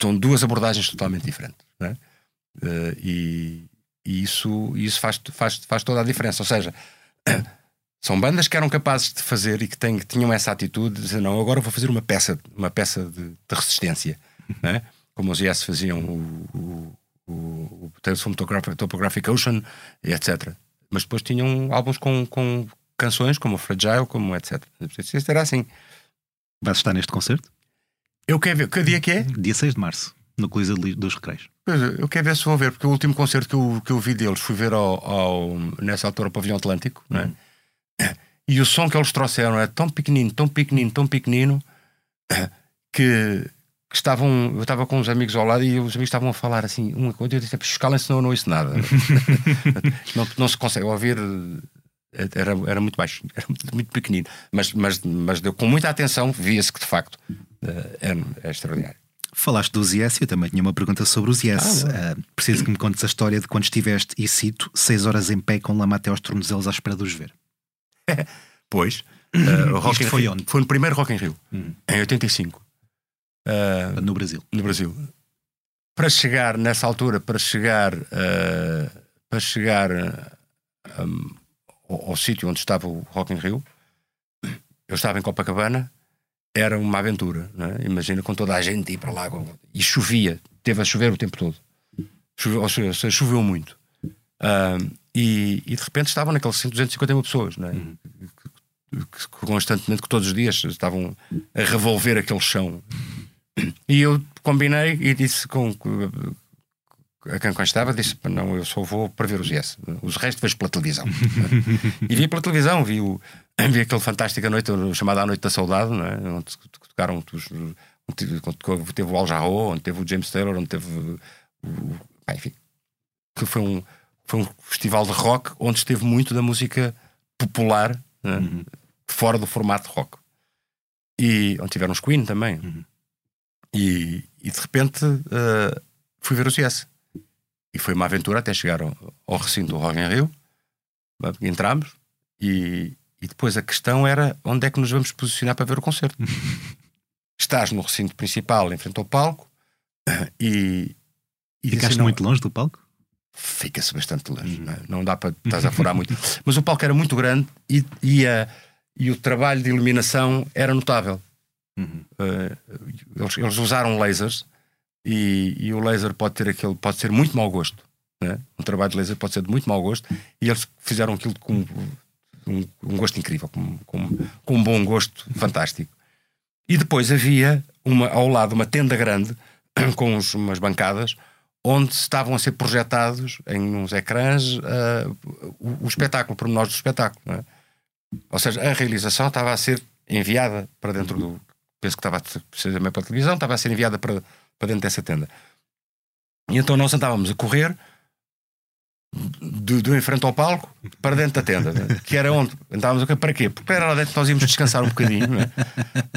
[SPEAKER 2] são duas abordagens totalmente diferentes. não é? Eh, e, e isso, isso faz, faz, faz toda a diferença. Ou seja, são bandas que eram capazes de fazer e que, têm, que tinham essa atitude de dizer: não, agora vou fazer uma peça, uma peça de, de resistência. não é? Como os Yes faziam o, o, o, o Tales from Topographic, Topographic Ocean, etc. Mas depois tinham álbuns com, com canções como o Fragile, como etc. Isso era assim.
[SPEAKER 1] Vais estar neste concerto?
[SPEAKER 2] Eu quero ver, que dia que é?
[SPEAKER 1] Dia 6 de março, no Coliseu dos Recreios.
[SPEAKER 2] Eu quero ver se vou ver, porque o último concerto que eu, que eu vi deles fui ver ao, ao- nessa altura ao Pavilhão Atlântico, é? E o som que eles trouxeram é tão pequenino, tão pequenino, tão pequenino que, que estavam. Eu estava com uns amigos ao lado e os amigos estavam a falar assim, uma coisa, eu disse, escalem-se, não, eu não ouço nada. não, não se consegue ouvir. Era, era muito baixo, era muito, muito pequenino, mas, mas, mas deu com muita atenção, via-se que de facto eh, é, é extraordinário.
[SPEAKER 1] Falaste dos Yes, eu também tinha uma pergunta sobre os Yes.
[SPEAKER 2] Ah,
[SPEAKER 1] Ah, preciso que me contes a história de quando estiveste, e cito, 6 horas em pé com lama até aos tornozelos à espera de os ver.
[SPEAKER 2] Pois. Uh, o Rock
[SPEAKER 1] foi
[SPEAKER 2] Rio-
[SPEAKER 1] onde?
[SPEAKER 2] Foi no primeiro Rock in Rio,
[SPEAKER 1] Hum.
[SPEAKER 2] em 85, uh,
[SPEAKER 1] No Brasil.
[SPEAKER 2] no Brasil. Para chegar nessa altura, para chegar, uh, para chegar uh, um, ao, ao sítio onde estava o Rock in Rio, eu estava em Copacabana, era uma aventura. é? Imagina com toda a gente ir para lá e chovia, teve a chover o tempo todo. Choveu, ou seja, choveu muito. E, e de repente estavam naqueles 250 mil pessoas, é? que, que constantemente, que todos os dias estavam a revolver aquele chão. E eu combinei e disse com a quem estava, disse: "Pá, Não, eu só vou para ver os Yes. Os restos vejo pela televisão. e vi pela televisão, vi, o, vi aquele fantástico a noite, chamado A Noite da Saudade, não é? onde tocaram os. Onde teve- o Al Jarreau, onde teve o James Taylor, onde teve o. pá, enfim, que foi um, foi um festival de rock onde esteve muito da música popular é? fora do formato de rock. E onde tiveram os Queen também.
[SPEAKER 1] Uhum.
[SPEAKER 2] E, e de repente eh, fui ver os Yes. E foi uma aventura até chegar ao, ao recinto do Rock in Rio. Entramos e, e depois a questão era onde é que nos vamos posicionar para ver o concerto. Estás no recinto principal, em frente ao palco, e, e disse,
[SPEAKER 1] Ficaste
[SPEAKER 2] não,
[SPEAKER 1] muito longe do palco?
[SPEAKER 2] fica-se bastante longe. Não, é? Não dá para estás a furar muito. Mas o palco era muito grande e, e, a- e o trabalho de iluminação era notável.
[SPEAKER 1] Uhum.
[SPEAKER 2] Eh, eles, eles usaram lasers e, e o laser pode ter aquele pode ser muito mau gosto. Né? Um trabalho de laser pode ser de muito mau gosto e eles fizeram aquilo com um, um gosto incrível, com, com, com um bom gosto fantástico. E depois havia uma, ao lado uma tenda grande com uns- umas bancadas onde estavam a ser projetados em uns ecrãs eh, o, o espetáculo, pormenores do espetáculo. é? Ou seja, a realização estava a ser enviada para dentro do. Penso que estava a ser precisamente para a televisão, estava a ser enviada para, para dentro dessa tenda. E então nós andávamos a correr do, do em frente ao palco para dentro da tenda, né? que era onde andávamos. Para quê? Porque era lá dentro que nós íamos descansar um bocadinho, não é?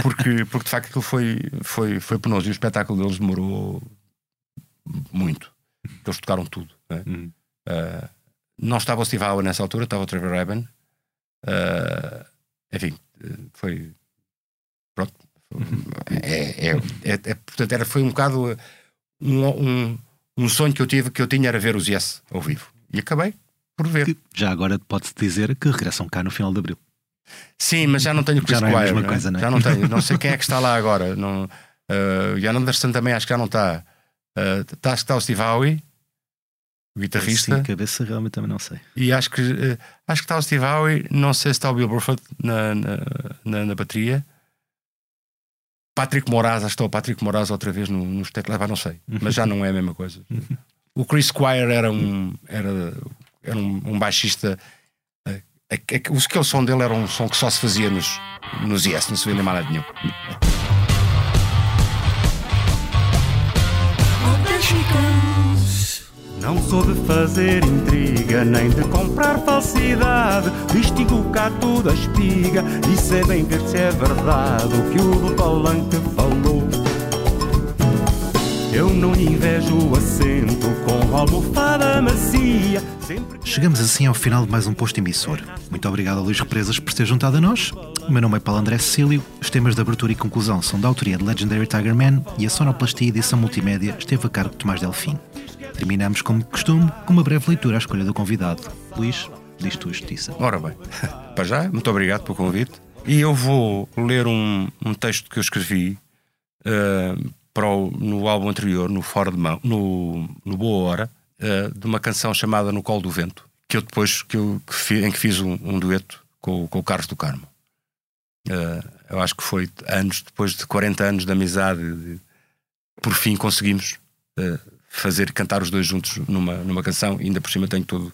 [SPEAKER 2] porque, porque de facto aquilo foi, foi, foi penoso e o espetáculo deles demorou muito. Eles tocaram tudo. não é?
[SPEAKER 1] Uhum.
[SPEAKER 2] Uh, não estava o Steve Howe nessa altura, estava o Trevor Rabin. Uh, enfim, foi. Pronto. É, é, é- é- portanto, era, foi um bocado um, um, um sonho que eu tive que eu tinha era ver os Yes ao vivo. E acabei por ver.
[SPEAKER 1] Que já agora pode-se dizer que regressam cá no final de abril.
[SPEAKER 2] Sim, mas já não tenho Chris
[SPEAKER 1] Já não é a mesma
[SPEAKER 2] né?
[SPEAKER 1] coisa, não é?
[SPEAKER 2] Já não tenho. Não sei quem é que está lá agora. Não, uh, o Ian Anderson também acho que já não está. Uh, está acho que está o Steve Howe, o guitarrista.
[SPEAKER 1] Sim, cabeça realmente também não sei.
[SPEAKER 2] E acho que, eh, acho que está o Steve Howe, não sei se está o Bill Burford na, na, na, na bateria. Patrick Moraz, acho que está o Patrick Moraz outra vez no, nos teclados, não sei, mas já não é a mesma coisa. O Chris Squire era um, era, era um, um baixista. eh, é é que o som dele era um som que só se fazia nos, nos Yes, não se via nem nada nenhum.
[SPEAKER 6] Não
[SPEAKER 3] sou de fazer intriga, nem de comprar falsidade. Distingo cá toda a espiga e sei bem que se é verdade o que o do palanque falou. Eu não invejo o assento com almofada macia. Sempre
[SPEAKER 1] Chegamos assim ao final de mais um posto emissor. Muito obrigado a Luís Represas por ter juntado a nós. O meu nome é Paulo André Cecílio. Os temas de abertura e conclusão são da autoria de Legendary Tiger Man e a sonoplastia e edição multimédia esteve a cargo de Tomás Delfim. Terminamos, como de costume, com uma breve leitura à escolha do convidado. Luís, diz tu a justiça.
[SPEAKER 2] Ora bem, para já, muito obrigado pelo convite. E eu vou ler um, um texto que eu escrevi eh, para o- no álbum anterior, no Fora de Mão, no, no Boa Hora, eh, de uma canção chamada No Colo do Vento, que eu depois que eu, que fi- em que fiz um, um dueto com, com o Carlos do Carmo. Eh, eu acho que foi anos depois de 40 anos de amizade, de- por fim conseguimos eh, fazer cantar os dois juntos numa, numa canção, e ainda por cima tenho todo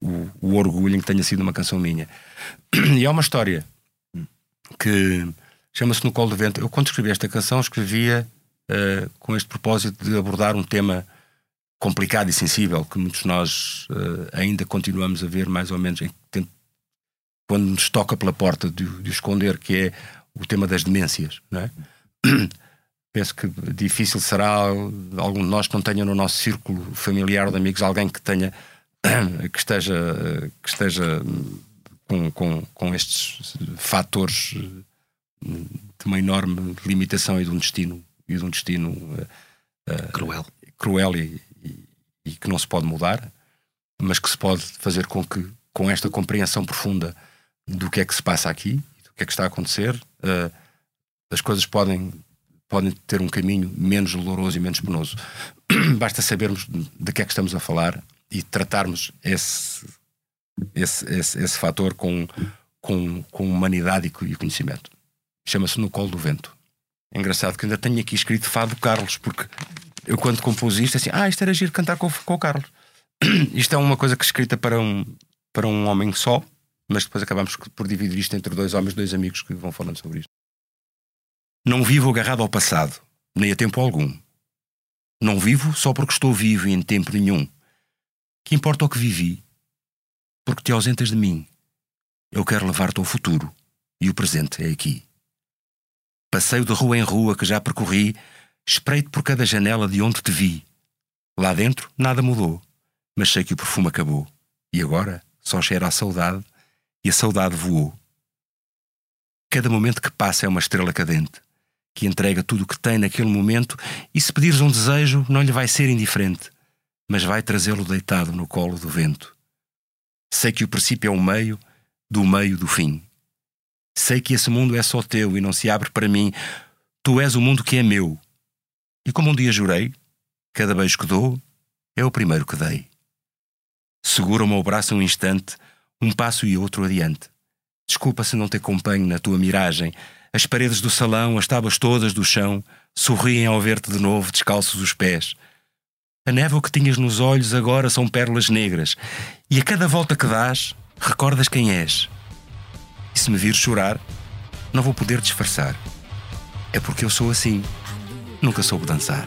[SPEAKER 2] o, o orgulho em que tenha sido uma canção minha. E há uma história que chama-se No Colo do Vento. Eu, quando escrevi esta canção, escrevia eh, com este propósito de abordar um tema complicado e sensível que muitos de nós eh, ainda continuamos a ver, mais ou menos, em, tent- quando nos toca pela porta de, de esconder, que é o tema das demências. Não é? Penso que difícil será algum de nós que não tenha no nosso círculo familiar de amigos alguém que tenha que esteja, que esteja com, com, com estes fatores de uma enorme limitação e de um destino e de um destino eh,
[SPEAKER 1] Cruel.
[SPEAKER 2] cruel e, e- e que não se pode mudar, mas que se pode fazer com que, com esta compreensão profunda do que é que se passa aqui, do que é que está a acontecer, eh, as coisas podem, podem ter um caminho menos doloroso e menos penoso. Basta sabermos de que é que estamos a falar e tratarmos esse, esse, esse, esse fator com, com, com humanidade e e conhecimento. Chama-se No Colo do Vento. É engraçado que ainda tenho aqui escrito Fado Carlos, porque eu quando compus isto, assim, ah, isto era giro cantar com, com o Carlos. Isto é uma coisa que escrita para um, para um homem só, mas depois acabamos por dividir isto entre dois homens, dois amigos que vão falando sobre isto. Não vivo agarrado ao passado, nem a tempo algum. Não vivo só porque estou vivo e em tempo nenhum. Que importa o que vivi? Porque te ausentas de mim. Eu quero levar-te ao futuro e o presente é aqui. Passeio de rua em rua que já percorri, espreito por cada janela de onde te vi. Lá dentro nada mudou, mas sei que o perfume acabou. E agora só cheira a saudade e a saudade voou. Cada momento que passa é uma estrela cadente, que entrega tudo o que tem naquele momento e se pedires um desejo não lhe vai ser indiferente, mas vai trazê-lo deitado no colo do vento. Sei que o princípio é o meio, do meio do fim. Sei que esse mundo é só teu e não se abre para mim. Tu és o mundo que é meu. E como um dia jurei, cada beijo que dou é o primeiro que dei. Segura-me ao braço um instante, um passo e outro adiante. Desculpa se não te acompanho na tua miragem. As paredes do salão, as tábuas todas do chão, sorriem ao ver-te de novo, descalços os pés. A névoa que tinhas nos olhos agora são pérolas negras, e a cada volta que dás, recordas quem és. E se me vires chorar, não vou poder disfarçar. É porque eu sou assim. Nunca soube dançar.